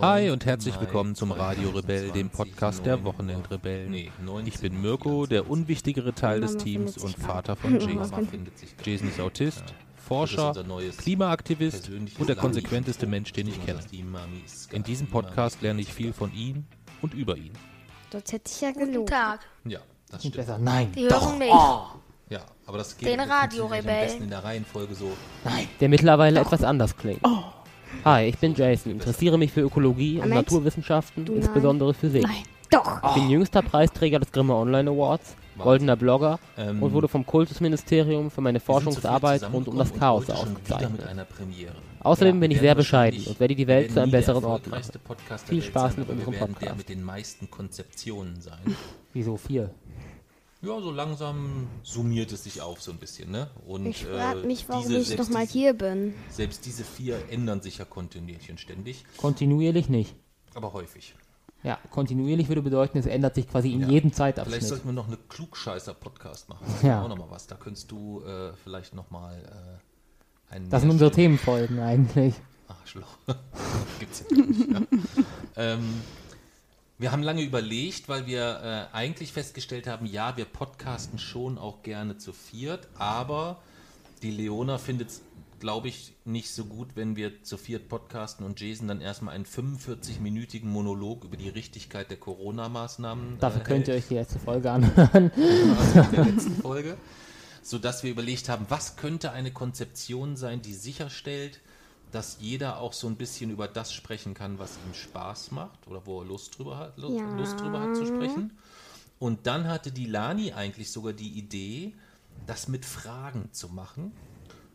Hi und herzlich willkommen zum Radio Rebell, dem Podcast der Wochenendrebellen. Ich bin Mirko, der unwichtigere Teil des Teams und Vater von Jason. Jason ist Autist, Forscher, Klimaaktivist und der konsequenteste Mensch, den ich kenne. In diesem Podcast lerne ich viel von ihm und über ihn. Das hätte ich ja Guten gelogen. Tag. Ja, das stimmt. besser. Nein. Die doch. hören mich. Oh, Ja, aber das geht Den Radiorebell. am besten in der Reihenfolge so. nein. der mittlerweile etwas anders klingt. Hi, ich bin Jason, interessiere mich für Ökologie und. Naturwissenschaften, Du nein. insbesondere Physik. Nein. Doch. Ich bin jüngster Preisträger des Grimme Online Awards, goldener Blogger Ähm, und wurde vom Kultusministerium für meine Forschungsarbeit rund um das Chaos ausgezeichnet. Außerdem Ja, bin ich sehr bescheiden und werde die Welt zu einem besseren Ort machen. Podcast Viel Spaß sein, mit unserem werden der Podcast. mit den meisten Konzeptionen sein. Wieso vier? Ja, so langsam summiert es sich auf so ein bisschen, ne? Und, Ich frage äh, mich, warum diese- ich selbst noch mal diese- hier bin. Selbst diese vier ändern sich ja kontinuierlich und ständig, Kontinuierlich nicht. aber häufig. Ja, kontinuierlich würde bedeuten, es ändert sich quasi in Ja. jedem Vielleicht Zeitabschnitt. sollten wir noch eine Klugscheißer-Podcast machen. Das Ja. auch nochmal was. Da könntest du äh, vielleicht nochmal äh, einen. Das sind unsere Themenfolgen eigentlich. Arschloch. Gibt's ja nicht. Ja. ähm, wir haben lange überlegt, weil wir äh, eigentlich festgestellt haben, ja, wir podcasten schon auch gerne zu viert, aber die Leona findet es, glaube ich, nicht so gut, wenn wir zu viert podcasten und Jason dann erstmal einen 45-minütigen Monolog über die Richtigkeit der Corona-Maßnahmen. Dafür äh, könnt ihr euch die letzte Folge anhören. in der letzten Folge, sodass wir überlegt haben, was könnte eine Konzeption sein, die sicherstellt, dass jeder auch so ein bisschen über das sprechen kann, was ihm Spaß macht oder wo er Lust drüber hat, Lust, Ja. Lust drüber hat zu sprechen. Und dann hatte die Lani eigentlich sogar die Idee, das mit Fragen zu machen,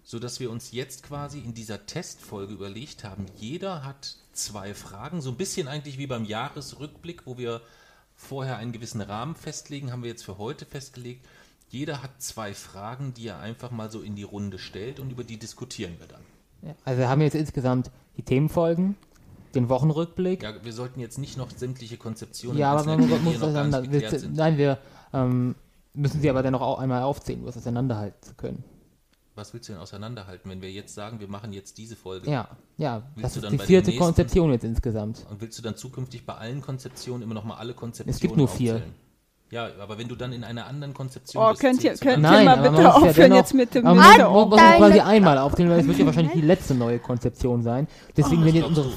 sodass wir uns jetzt quasi in dieser Testfolge überlegt haben, jeder hat zwei Fragen, so ein bisschen eigentlich wie beim Jahresrückblick, wo wir vorher einen gewissen Rahmen festlegen, haben wir jetzt für heute festgelegt. Jeder hat zwei Fragen, die er einfach mal so in die Runde stellt und über die diskutieren wir dann. Ja, Also wir haben jetzt insgesamt die Themenfolgen, den Wochenrückblick. Ja, wir sollten jetzt nicht noch sämtliche Konzeptionen Ja, aber man erklären, muss nicht wir, nein, wir ähm, müssen sie aber dennoch auch einmal aufzählen, um es auseinanderhalten zu können. Was willst du denn auseinanderhalten, wenn wir jetzt sagen, wir machen jetzt diese Folge? Ja, ja, Willst das du ist dann die vierte nächsten- Konzeption jetzt insgesamt. Und willst du dann zukünftig bei allen Konzeptionen immer noch mal alle Konzeptionen Es gibt nur vier. Ja, aber wenn du dann in einer anderen Konzeption Oh, bist, könnt ihr, könnt dann- ihr mal bitte muss ja aufhören dennoch- jetzt mit dem Aber man muss Deine- quasi einmal aufzählen, weil es wird ja wahrscheinlich die letzte neue Konzeption sein. Deswegen sind jetzt unsere,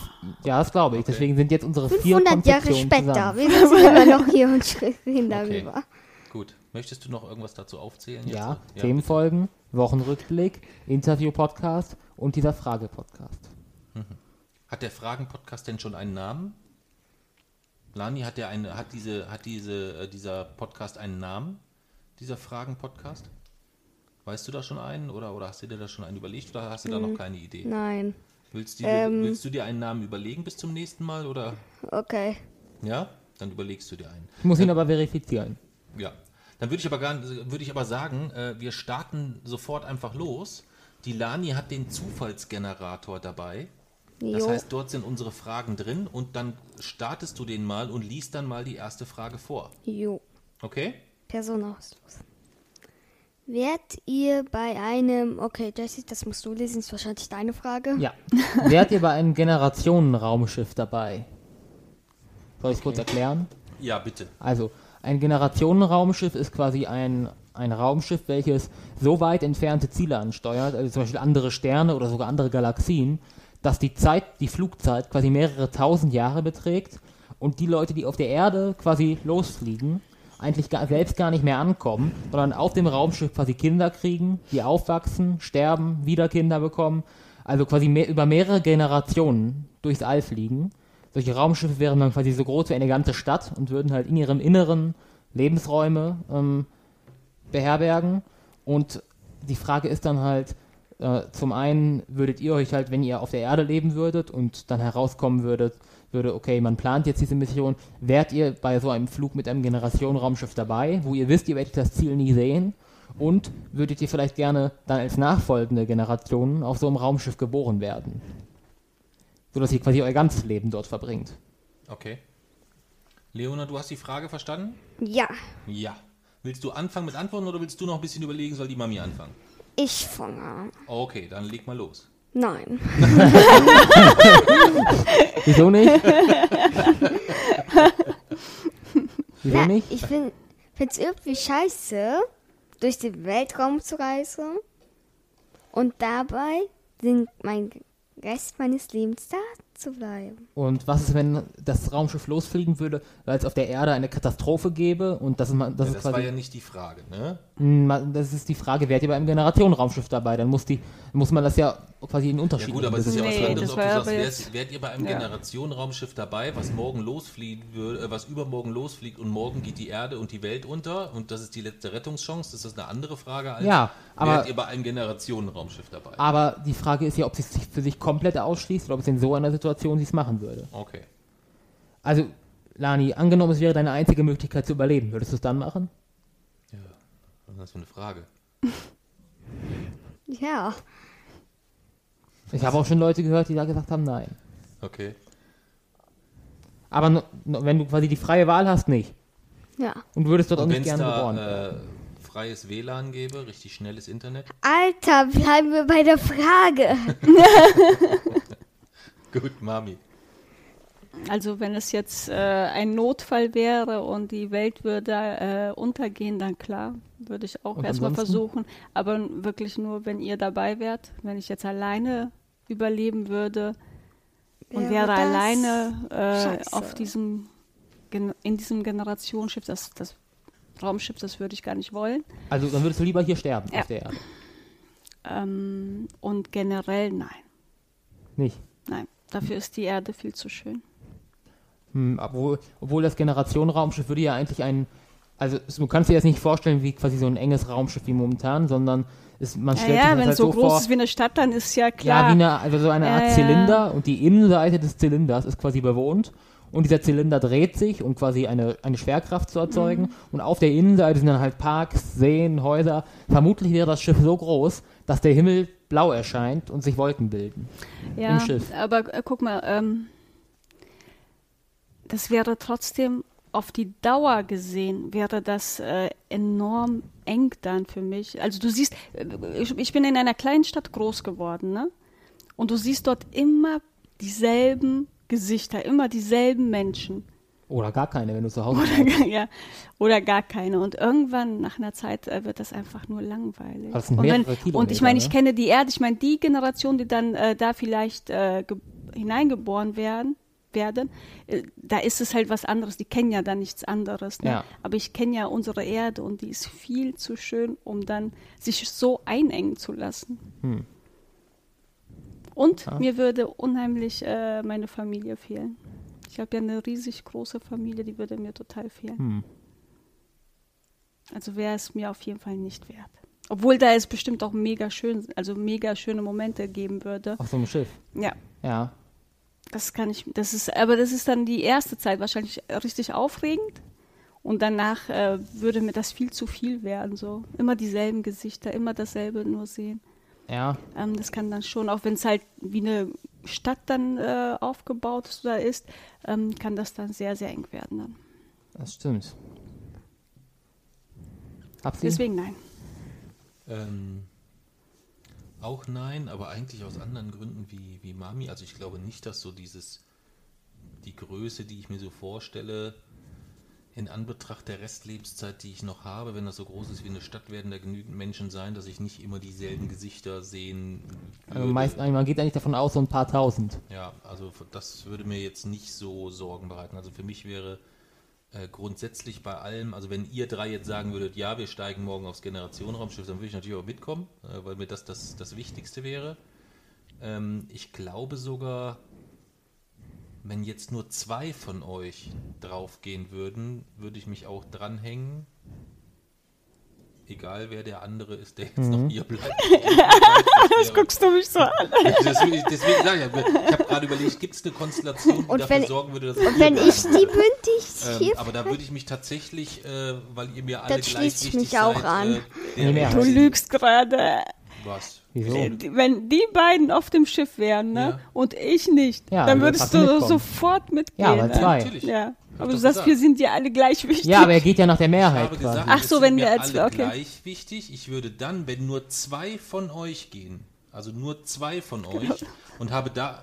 ja, das glaube ich. Deswegen sind jetzt unsere vier 500 Jahre später. zusammen. Wir sitzen immer noch hier und sprechen darüber. Gut. Möchtest du noch irgendwas dazu aufzählen? jetzt? Ja, Themenfolgen, Wochenrückblick, Interview-Podcast und dieser Frage-Podcast. Hat der Fragen-Podcast denn schon einen Namen? Lani, hat der eine, hat diese, hat diese, äh, dieser Podcast einen Namen? Dieser Fragen-Podcast? Weißt du da schon einen oder, oder hast du dir da schon einen überlegt oder hast du da noch keine Idee? Nein. Willst, du, Ähm. willst du dir einen Namen überlegen bis zum nächsten Mal oder? Okay. Ja? Dann überlegst du dir einen. Ich muss ihn aber verifizieren. Ja. Dann würde ich aber gar, würde ich aber sagen, äh, wir starten sofort einfach los. Die Lani hat den Zufallsgenerator dabei. Das Jo. heißt, dort sind unsere Fragen drin und dann startest du den mal und liest dann mal die erste Frage vor. Jo. Okay? Personalauslos. Wärt ihr bei einem. Okay, Jesse, das musst du lesen, ist wahrscheinlich deine Frage. Ja. Wärt ihr bei einem Generationenraumschiff dabei? Soll ich es kurz erklären? Ja, bitte. Also, ein Generationenraumschiff ist quasi ein, ein Raumschiff, welches so weit entfernte Ziele ansteuert, also zum Beispiel andere Sterne oder sogar andere Galaxien, dass die Zeit, die Flugzeit quasi mehrere tausend Jahre beträgt und die Leute, die auf der Erde quasi losfliegen, eigentlich gar, selbst gar nicht mehr ankommen, sondern auf dem Raumschiff quasi Kinder kriegen, die aufwachsen, sterben, wieder Kinder bekommen, also quasi mehr, über mehrere Generationen durchs All fliegen. Solche Raumschiffe wären dann quasi so groß wie eine ganze Stadt und würden halt in ihrem Inneren Lebensräume ähm, beherbergen. Und die Frage ist dann halt, äh, zum einen würdet ihr euch halt, wenn ihr auf der Erde leben würdet und dann herauskommen würdet, würde, okay, man plant jetzt diese Mission, wärt ihr bei so einem Flug mit einem Generationenraumschiff dabei, wo ihr wisst, ihr werdet das Ziel nie sehen und würdet ihr vielleicht gerne dann als nachfolgende Generationen auf so einem Raumschiff geboren werden? Sodass ihr quasi euer ganzes Leben dort verbringt. Okay. Leona, du hast die Frage verstanden? Ja. Ja. Willst du anfangen mit Antworten oder willst du noch ein bisschen überlegen, soll die Mami anfangen? Ich fange an. Okay, dann leg mal los. Nein. Wieso nicht? Wieso Na, nicht? Ich finde es irgendwie scheiße, durch den Weltraum zu reisen und dabei den, mein Rest meines Lebens da zu bleiben. Und was ist, wenn das Raumschiff losfliegen würde, weil es auf der Erde eine Katastrophe gäbe und das ist, mal- das Ja, ist das war ja quasi. nicht die Frage, ne? Hm, Das ist die Frage, wärt ihr bei einem Generationenraumschiff dabei? Dann muss, die, muss man das ja quasi in Ja Unterschied gut, aber es ist ja was anderes, ob du sagst, aber wärt, ihr bei einem Ja. Generationenraumschiff dabei, was morgen losfliegen würde, äh, was übermorgen losfliegt und morgen geht die Erde und die Welt unter und das ist die letzte Rettungschance? Ist das eine andere Frage als Ja, aber- wärt ihr bei einem Generationenraumschiff dabei? Aber die Frage ist ja, ob sie es sich für sich komplett ausschließt oder ob es in so einer Situation sie es machen würde. Okay. Also, Lani, angenommen, es wäre deine einzige Möglichkeit zu überleben, würdest du es dann machen? Ja, was ist das für eine Frage? Ja. Ich habe auch schon Leute gehört, die da gesagt haben, nein. Okay. Aber wenn du quasi die freie Wahl hast, nicht. Ja. Und du würdest dort auch Und nicht wenn es gerne geboren. da äh, freies WLAN gäbe, richtig schnelles Internet? Alter, bleiben wir bei der Frage. Gut, Mami. Also wenn es jetzt äh, ein Notfall wäre und die Welt würde äh, untergehen, dann klar, würde ich auch erstmal versuchen. Aber wirklich nur, wenn ihr dabei wärt. Wenn ich jetzt alleine überleben würde und Wäre wäre alleine äh, auf diesem in diesem Generationsschiff, das, das Raumschiff, das würde ich gar nicht wollen. Also, dann würdest du lieber hier sterben Ja. auf der Erde. Ähm, und generell nein, Nicht. nein. Dafür ist die Erde viel zu schön. Hm, obwohl, obwohl das Generationenraumschiff würde ja eigentlich ein. Also, du kannst dir das nicht vorstellen wie quasi so ein enges Raumschiff wie momentan, sondern es, man Ja, stellt ja sich das wenn halt es so so groß vor. ist wie eine Stadt, dann ist ja Ja, klar. wie eine, also so eine Art Ja, ja. Zylinder und die Innenseite des Zylinders ist quasi bewohnt und dieser Zylinder dreht sich, um quasi eine, eine Schwerkraft zu erzeugen Mhm. und auf der Innenseite sind dann halt Parks, Seen, Häuser. Vermutlich wäre das Schiff so groß, dass der Himmel blau erscheint und sich Wolken bilden. ja, im Schiff. Aber äh, guck mal, ähm, das wäre trotzdem auf die Dauer gesehen, wäre das äh, enorm eng dann für mich. Also du siehst, äh, ich, ich bin in einer kleinen Stadt groß geworden, ne? Und du siehst dort immer dieselben Gesichter, immer dieselben Menschen. Oder gar keine, wenn du zu Hause Oder, gar- ja, oder gar keine. Und irgendwann nach einer Zeit äh, wird das einfach nur langweilig. Sind und, mehrere und ich meine, ich ne? kenne die Erde, ich meine, die Generation, die dann äh, da vielleicht äh, ge- hineingeboren werden, werden, äh, da ist es halt was anderes. Die kennen ja dann nichts anderes. Ne? Ja. Aber ich kenne ja unsere Erde und die ist viel zu schön, um dann sich so einengen zu lassen. Hm. Und Ja. mir würde unheimlich äh, meine Familie fehlen. Ich habe ja eine riesig große Familie, die würde mir total fehlen. Hm. Also wäre es mir auf jeden Fall nicht wert. Obwohl da es bestimmt auch mega schön, also mega schöne Momente geben würde. Auf so einem Schiff. Ja, Ja. Das kann ich, das ist, aber das ist dann die erste Zeit wahrscheinlich richtig aufregend. Und danach äh, würde mir das viel zu viel werden. So immer dieselben Gesichter, immer dasselbe nur sehen. Ja. Ähm, das kann dann schon, auch wenn es halt wie eine Stadt dann äh, aufgebaut ist oder ist, ähm, kann das dann sehr, sehr eng werden dann. Das stimmt. Deswegen nein. Ähm, auch nein, aber eigentlich aus anderen Gründen wie, wie Mami. Also ich glaube nicht, dass so dieses, die Größe, die ich mir so vorstelle, in Anbetracht der Restlebenszeit, die ich noch habe, wenn das so groß ist wie eine Stadt, werden da genügend Menschen sein, dass ich nicht immer dieselben Gesichter sehen würde. Also meist, man geht eigentlich davon aus, so ein paar tausend. Ja, also das würde mir jetzt nicht so Sorgen bereiten. Also für mich wäre äh, grundsätzlich bei allem, also wenn ihr drei jetzt sagen würdet, ja, wir steigen morgen aufs Generationenraumschiff, dann würde ich natürlich auch mitkommen, äh, weil mir das das, das Wichtigste wäre. Ähm, ich glaube sogar, wenn jetzt nur zwei von euch draufgehen würden, würde ich mich auch dranhängen. Egal wer der andere ist, der jetzt noch hier bleibt. das Guckst du mich so an? Deswegen, deswegen sage ich, ich habe gerade überlegt, gibt es eine Konstellation, die Und dafür wenn- sorgen würde, dass Und wenn bleiben ich die bündig hier ähm, aber da würde ich mich tatsächlich, äh, weil ihr mir alle Das gleich schließt wichtig mich auch seid, an. Äh, der Nee. Du lügst gerade. Was? Wieso? Wenn die beiden auf dem Schiff wären, ne? Ja. Und ich nicht, Ja, dann du würdest du mitkommen. sofort mitgehen. Ja, aber ne? zwei. Natürlich. Ja. Aber du sagst, gesagt. wir sind dir alle gleich wichtig. Ja, aber er geht ja nach der Ich Mehrheit habe quasi. gesagt, Ach so, sind wenn wir als- alle okay. gleich wichtig. Ich würde dann, wenn nur zwei von euch gehen, Also nur zwei von euch. Und habe da,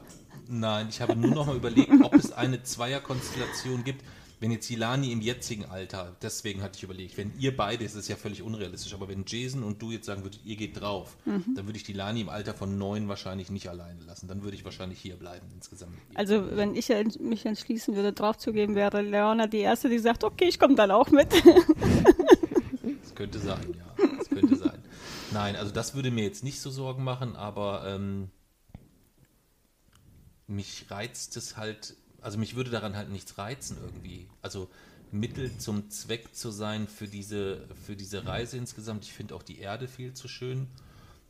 nein, ich habe nur noch mal überlegt, ob es eine Zweierkonstellation gibt, wenn jetzt Hilani im jetzigen Alter, deswegen hatte ich überlegt, wenn ihr beide, das ist ja völlig unrealistisch, aber wenn Jason und du jetzt sagen würdet, ihr geht drauf, mhm. dann würde ich die Lani im Alter von neun wahrscheinlich nicht alleine lassen. Dann würde ich wahrscheinlich hier bleiben insgesamt. Also wenn ich mich entschließen würde, draufzugeben, wäre Leona die Erste, die sagt, okay, ich komme dann auch mit. das könnte sein, ja. Das könnte sein. Nein, also das würde mir jetzt nicht so Sorgen machen, aber ähm, mich reizt es halt also mich würde daran halt nichts reizen irgendwie. Also Mittel zum Zweck zu sein für diese, für diese Reise insgesamt. Ich finde auch die Erde viel zu schön.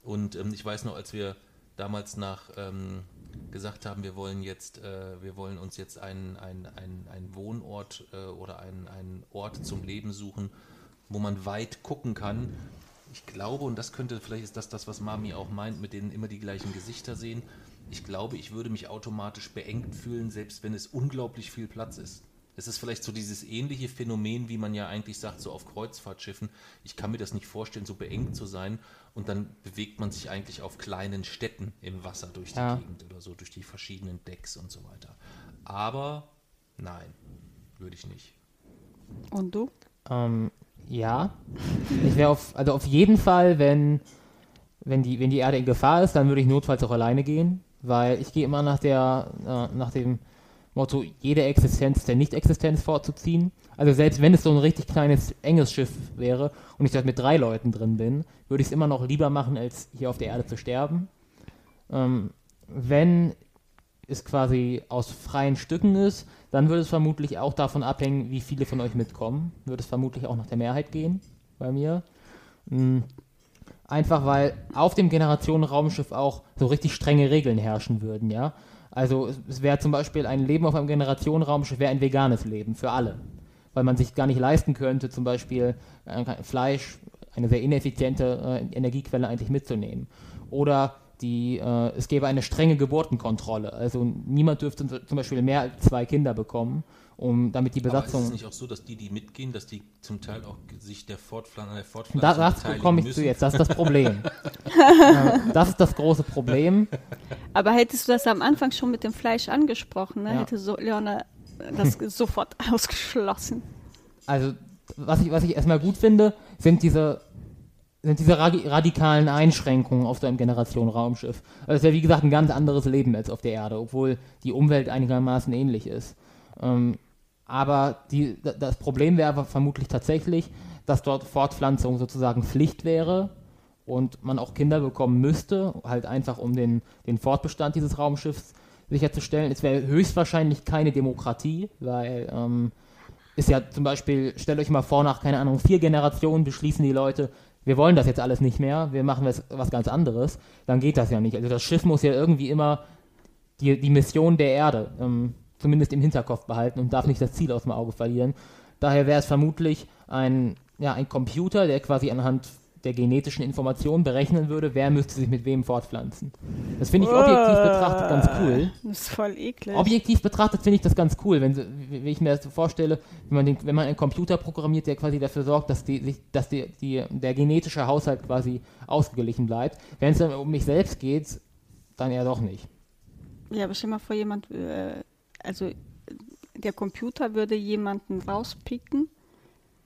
Und ähm, ich weiß noch, als wir damals nach ähm, gesagt haben, wir wollen jetzt, äh, wir wollen uns jetzt einen, einen, einen, Wohnort äh, oder einen, einen Ort zum Leben suchen, wo man weit gucken kann. Ich glaube, und das könnte, vielleicht ist das das, was Mami auch meint, mit denen immer die gleichen Gesichter sehen ich glaube, ich würde mich automatisch beengt fühlen, selbst wenn es unglaublich viel Platz ist. Es ist vielleicht so dieses ähnliche Phänomen, wie man ja eigentlich sagt, so auf Kreuzfahrtschiffen. Ich kann mir das nicht vorstellen, so beengt zu sein. Und dann bewegt man sich eigentlich auf kleinen Städten im Wasser durch die ja. Gegend oder so, durch die verschiedenen Decks und so weiter. Aber nein, würde ich nicht. Und du? Ähm, ja. Ich wäre auf, also auf jeden Fall, wenn, wenn, die, wenn die Erde in Gefahr ist, dann würde ich notfalls auch alleine gehen weil ich gehe immer nach der, äh, nach dem Motto, jede Existenz der Nicht-Existenz vorzuziehen. Also selbst wenn es so ein richtig kleines, enges Schiff wäre und ich dort mit drei Leuten drin bin, würde ich es immer noch lieber machen, als hier auf der Erde zu sterben. Ähm, wenn es quasi aus freien Stücken ist, dann würde es vermutlich auch davon abhängen, wie viele von euch mitkommen. Würde es vermutlich auch nach der Mehrheit gehen bei mir. Mhm. Einfach weil auf dem Generationenraumschiff auch so richtig strenge Regeln herrschen würden, ja. Also es wäre zum Beispiel ein Leben auf einem Generationenraumschiff wäre ein veganes Leben für alle. Weil man sich gar nicht leisten könnte, zum Beispiel äh, Fleisch, eine sehr ineffiziente äh, Energiequelle eigentlich mitzunehmen. Oder die, äh, es gäbe eine strenge Geburtenkontrolle. Also niemand dürfte zum Beispiel mehr als zwei Kinder bekommen um damit die Besatzung. Aber ist es nicht auch so, dass die, die mitgehen, dass die zum Teil auch sich der Fortpflanzung, der Fortpflanzung da, Das komme ich müssen? zu jetzt, das ist das Problem. das ist das große Problem. Aber hättest du das am Anfang schon mit dem Fleisch angesprochen, ne? ja. hätte so Leona das sofort ausgeschlossen. Also, was ich, was ich erstmal gut finde, sind diese sind diese radikalen Einschränkungen auf so einem Generation-Raumschiff. Also es ist ja wie gesagt ein ganz anderes Leben als auf der Erde, obwohl die Umwelt einigermaßen ähnlich ist. Ähm, aber die, das Problem wäre vermutlich tatsächlich, dass dort Fortpflanzung sozusagen Pflicht wäre und man auch Kinder bekommen müsste, halt einfach um den, den Fortbestand dieses Raumschiffs sicherzustellen. Es wäre höchstwahrscheinlich keine Demokratie, weil ähm, ist ja zum Beispiel, stellt euch mal vor, nach, keine Ahnung, vier Generationen beschließen die Leute, wir wollen das jetzt alles nicht mehr, wir machen was, was ganz anderes, dann geht das ja nicht. Also das Schiff muss ja irgendwie immer die, die Mission der Erde ähm, zumindest im Hinterkopf behalten und darf nicht das Ziel aus dem Auge verlieren. Daher wäre es vermutlich ein, ja, ein Computer, der quasi anhand der genetischen Informationen berechnen würde, wer müsste sich mit wem fortpflanzen. Das finde ich objektiv betrachtet ganz cool. Das ist voll eklig. Objektiv betrachtet finde ich das ganz cool, wenn, wenn ich mir das so vorstelle, wenn man, den, wenn man einen Computer programmiert, der quasi dafür sorgt, dass, die, dass die, die, der genetische Haushalt quasi ausgeglichen bleibt. Wenn es dann um mich selbst geht, dann eher doch nicht. Ja, aber stell mal vor, jemand äh, also der Computer würde jemanden rauspicken,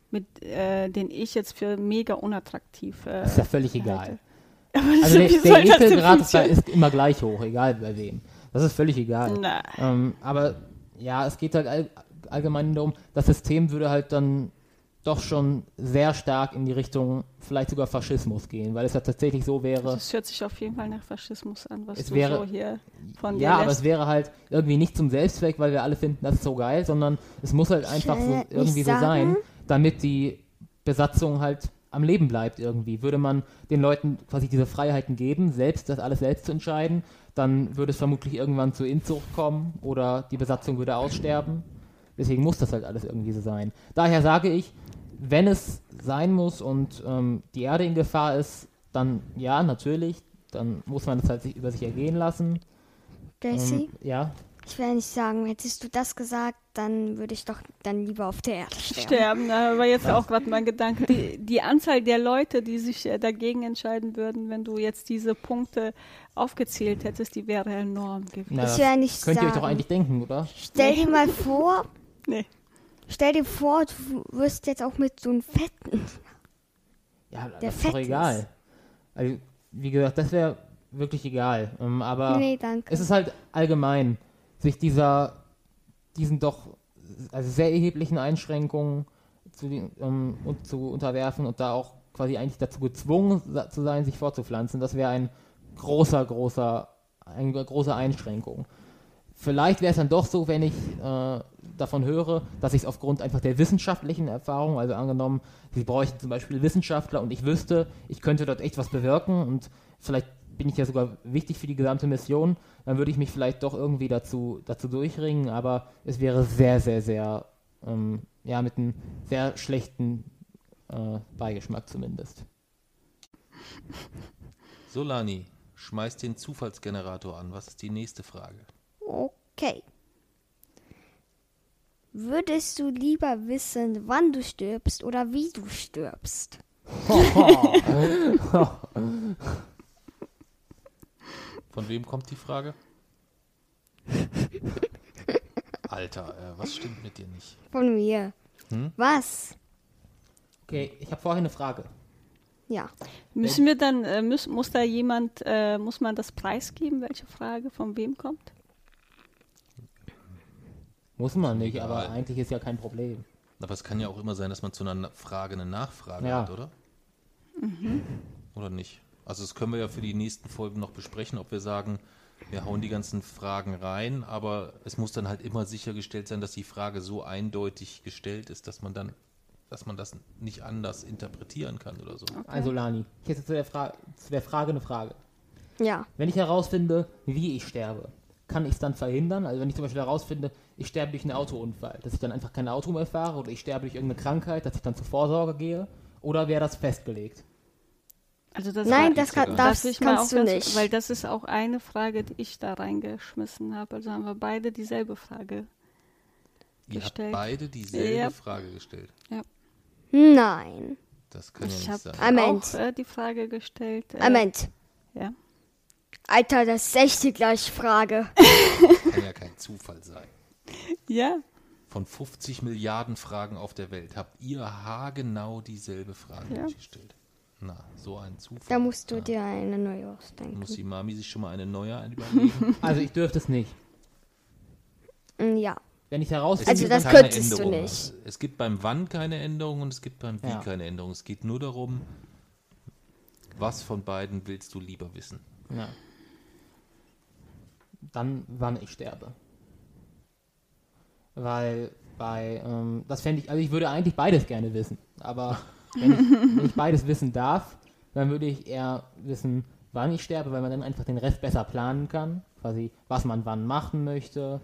mit, äh, den ich jetzt für mega unattraktiv. Äh, ist ja völlig egal. also der, der Ekelgrad ist, ist immer gleich hoch, egal bei wem. Das ist völlig egal. Ähm, aber ja, es geht halt all, allgemein darum, das System würde halt dann doch schon sehr stark in die Richtung vielleicht sogar Faschismus gehen, weil es ja tatsächlich so wäre. Es hört sich auf jeden Fall nach Faschismus an, was es du wäre, so hier von dir Ja, lässt. aber es wäre halt irgendwie nicht zum Selbstzweck, weil wir alle finden, das ist so geil, sondern es muss halt einfach so, irgendwie so sein, damit die Besatzung halt am Leben bleibt irgendwie. Würde man den Leuten quasi diese Freiheiten geben, selbst das alles selbst zu entscheiden, dann würde es vermutlich irgendwann zur Inzucht kommen oder die Besatzung würde aussterben. Deswegen muss das halt alles irgendwie so sein. Daher sage ich, wenn es sein muss und ähm, die Erde in Gefahr ist, dann ja, natürlich, dann muss man das halt sich über sich ergehen lassen. Jesse? Ähm, ja. Ich will nicht sagen, hättest du das gesagt, dann würde ich doch dann lieber auf der Erde sterben. Sterben, da war jetzt auch gerade mein Gedanke. Die, die Anzahl der Leute, die sich äh, dagegen entscheiden würden, wenn du jetzt diese Punkte aufgezählt hättest, die wäre enorm gewesen. Na, Ich das will nicht könnt ihr euch doch sagen. eigentlich denken, oder? Stell dir mal vor, Nee. Stell dir vor, du wirst jetzt auch mit so einem fetten. Ja, Der das ist doch egal. ist. Also, wie gesagt, das wäre wirklich egal. Ähm, aber Nee, es ist halt allgemein, sich dieser, diesen doch also sehr erheblichen Einschränkungen zu, ähm, und zu unterwerfen und da auch quasi eigentlich dazu gezwungen zu sein, sich fortzupflanzen. Das wäre ein großer, großer, eine große Einschränkung. Vielleicht wäre es dann doch so, wenn ich äh, davon höre, dass ich es aufgrund einfach der wissenschaftlichen Erfahrung, also angenommen, sie bräuchten zum Beispiel Wissenschaftler und ich wüsste, ich könnte dort echt was bewirken und vielleicht bin ich ja sogar wichtig für die gesamte Mission, dann würde ich mich vielleicht doch irgendwie dazu, dazu durchringen, aber es wäre sehr, sehr, sehr, ähm, ja, mit einem sehr schlechten äh, Beigeschmack zumindest. Solani, schmeiß den Zufallsgenerator an. Was ist die nächste Frage? Okay. Würdest du lieber wissen, wann du stirbst oder wie du stirbst? Von wem kommt die Frage? Alter, äh, was stimmt mit dir nicht? Von mir. Hm? Was? Okay, ich habe vorher eine Frage. Ja. Müssen wir dann, äh, muss, muss da jemand, äh, muss man das preisgeben, welche Frage von wem kommt? Muss man nicht, Egal. aber eigentlich ist ja kein Problem. Aber es kann ja auch immer sein, dass man zu einer Frage eine Nachfrage Ja. hat, oder? Oder nicht? Also das können wir ja für die nächsten Folgen noch besprechen, ob wir sagen, wir hauen die ganzen Fragen rein, aber es muss dann halt immer sichergestellt sein, dass die Frage so eindeutig gestellt ist, dass man dann, dass man das nicht anders interpretieren kann oder so. Also Lani, ich hätte zu der, Fra zu der Frage eine Frage. Ja. Wenn ich herausfinde, wie ich sterbe, kann ich es dann verhindern? Also wenn ich zum Beispiel herausfinde, ich sterbe durch einen Autounfall, dass ich dann einfach kein Auto mehr fahre oder ich sterbe durch irgendeine Krankheit, dass ich dann zur Vorsorge gehe? Oder wäre das festgelegt? Also das Nein, das kann, Darf darfst, ich kannst auch du ganz- nicht. Weil das ist auch eine Frage, die ich da reingeschmissen habe. Also haben wir beide dieselbe Frage. Ihr Gestellt. habt beide dieselbe Ja. Frage gestellt. Nein. Das kann ja Ich nicht habe sein. Moment. auch äh, die Frage gestellt. Äh, Moment. Ja. Alter, das ist echt die gleiche Frage. Kann ja kein Zufall sein. ja, Von 50 Milliarden Fragen auf der Welt habt ihr haargenau dieselbe Frage Ja. gestellt. Na, so ein Zufall. Da musst du ja. dir eine neue ausdenken. Muss die Mami sich schon mal eine neue überlegen? Also ich dürfte es nicht. Mm, Ja. Wenn ich herausfinde, Also das könntest du Änderung. nicht. Es gibt beim Wann keine Änderung und es gibt beim Wie Ja. keine Änderung. Es geht nur darum, was von beiden willst du lieber wissen. ja. Dann wann ich sterbe. Weil bei, ähm, das fände ich, also ich würde eigentlich beides gerne wissen, aber wenn ich, wenn ich beides wissen darf, dann würde ich eher wissen, wann ich sterbe, weil man dann einfach den Rest besser planen kann, quasi was man wann machen möchte,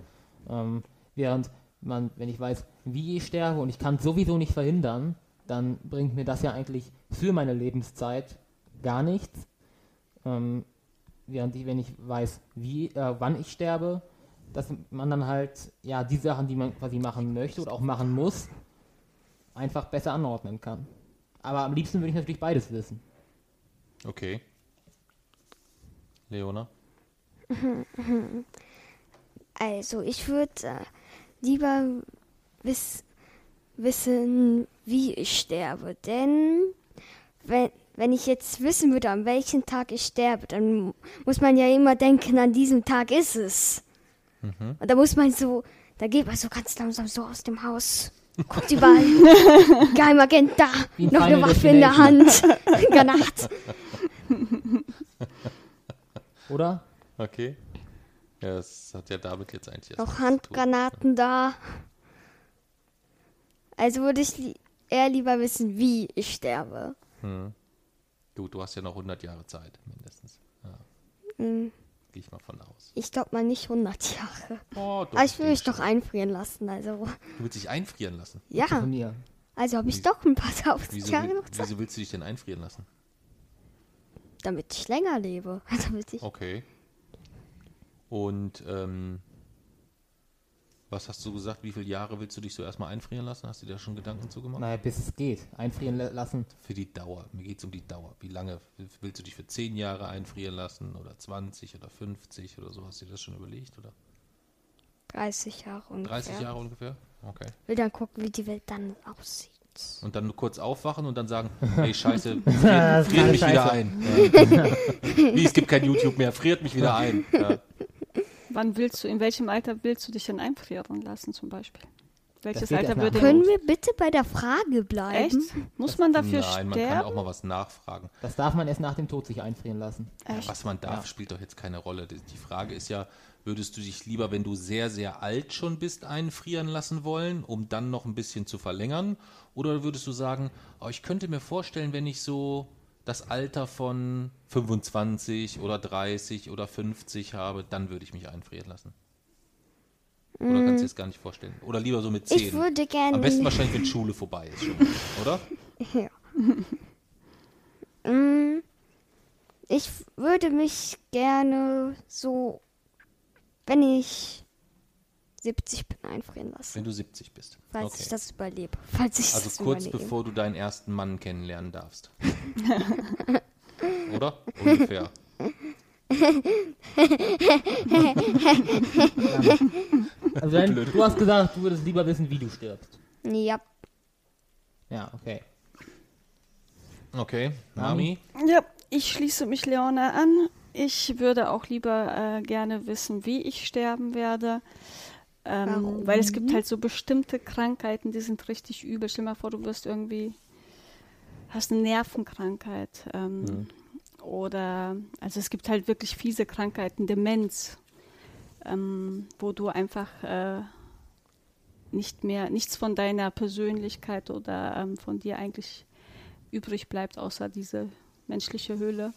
ähm, während man, wenn ich weiß, wie ich sterbe und ich kann es sowieso nicht verhindern, dann bringt mir das ja eigentlich für meine Lebenszeit gar nichts. Ähm, während ich, wenn ich weiß, wie, äh, wann ich sterbe, dass man dann halt, ja, die Sachen, die man quasi machen möchte oder auch machen muss, einfach besser anordnen kann. Aber am liebsten würde ich natürlich beides wissen. Okay. Leona? Also, ich würde äh, lieber wiss, wissen, wie ich sterbe. Denn wenn, wenn ich jetzt wissen würde, an welchem Tag ich sterbe, dann muss man ja immer denken, an diesem Tag ist es. Und da muss man so, da geht man so ganz langsam so aus dem Haus. Guckt überall. Geheimagent da. Wie Noch eine Waffe in der Hand. Granat. Oder? Okay. Ja, das hat ja damit jetzt eigentlich erst Noch. Handgranaten da. Also würde ich li eher lieber wissen, wie ich sterbe. Du, du hast ja noch 100 Jahre Zeit, mindestens. Ja. Hm, Gehe ich mal von aus. Ich glaube mal nicht 100 Jahre. Oh, doch, Aber ich will mich doch einfrieren lassen. Also. Du willst dich einfrieren lassen. ja. Mir. Also habe ich doch ein paar tausend Wieso, Jahre noch Zeit. wieso willst du dich denn einfrieren lassen? Damit ich länger lebe. Damit ich, Okay. Und ähm, Was hast du gesagt? Wie viele Jahre willst du dich so erstmal einfrieren lassen? Hast du dir da schon Gedanken zu gemacht? Naja, bis es geht. Einfrieren lassen. Für die Dauer. Mir geht es um die Dauer. Wie lange willst du dich für 10 Jahre einfrieren lassen oder 20 oder 50 oder so? Hast du dir das schon überlegt? Oder? 30 Jahre ungefähr. 30 Jahre ungefähr? Okay. Will dann gucken, wie die Welt dann aussieht. Und dann kurz aufwachen und dann sagen, hey Scheiße, friert, friert mich Scheiße. wieder ein. Ja. Wie, es gibt kein YouTube mehr, friert mich wieder ein. Ja. Wann willst du, in welchem Alter willst du dich denn einfrieren lassen zum Beispiel? Welches Alter würde Können wir bitte bei der Frage bleiben? Echt? Muss das, man dafür nein, sterben? man kann auch mal was nachfragen. Das darf man erst nach dem Tod sich einfrieren lassen. Ja, was man darf, ja. spielt doch jetzt keine Rolle. Die Frage ist ja, würdest du dich lieber, wenn du sehr, sehr alt schon bist, einfrieren lassen wollen, um dann noch ein bisschen zu verlängern? Oder würdest du sagen, oh, ich könnte mir vorstellen, wenn ich so das Alter von 25 oder 30 oder 50 habe, dann würde ich mich einfrieren lassen. Oder kannst du dir das gar nicht vorstellen? Oder lieber so mit 10? Ich würde gerne. Am besten wahrscheinlich, wenn Schule vorbei ist, schon, oder? Ja. Mm, ich würde mich gerne so, wenn ich 70 bin, einfrieren lassen. Wenn du 70 bist. Falls okay. ich das überlebe. Falls ich also kurz überlebe. bevor du deinen ersten Mann kennenlernen darfst. Oder? Ungefähr. also dann, du hast gesagt, du würdest lieber wissen, wie du stirbst. Ja. Ja, okay. Okay, Mami? Ja, ich schließe mich Leona an. Ich würde auch lieber äh, gerne wissen, wie ich sterben werde. Ähm, weil es gibt halt so bestimmte Krankheiten, die sind richtig übel. Stell dir mal vor, du wirst irgendwie, hast eine Nervenkrankheit. Ähm, mhm. Oder, also es gibt halt wirklich fiese Krankheiten, Demenz, ähm, wo du einfach äh, nicht mehr, nichts von deiner Persönlichkeit oder ähm, von dir eigentlich übrig bleibt, außer diese menschliche Höhle.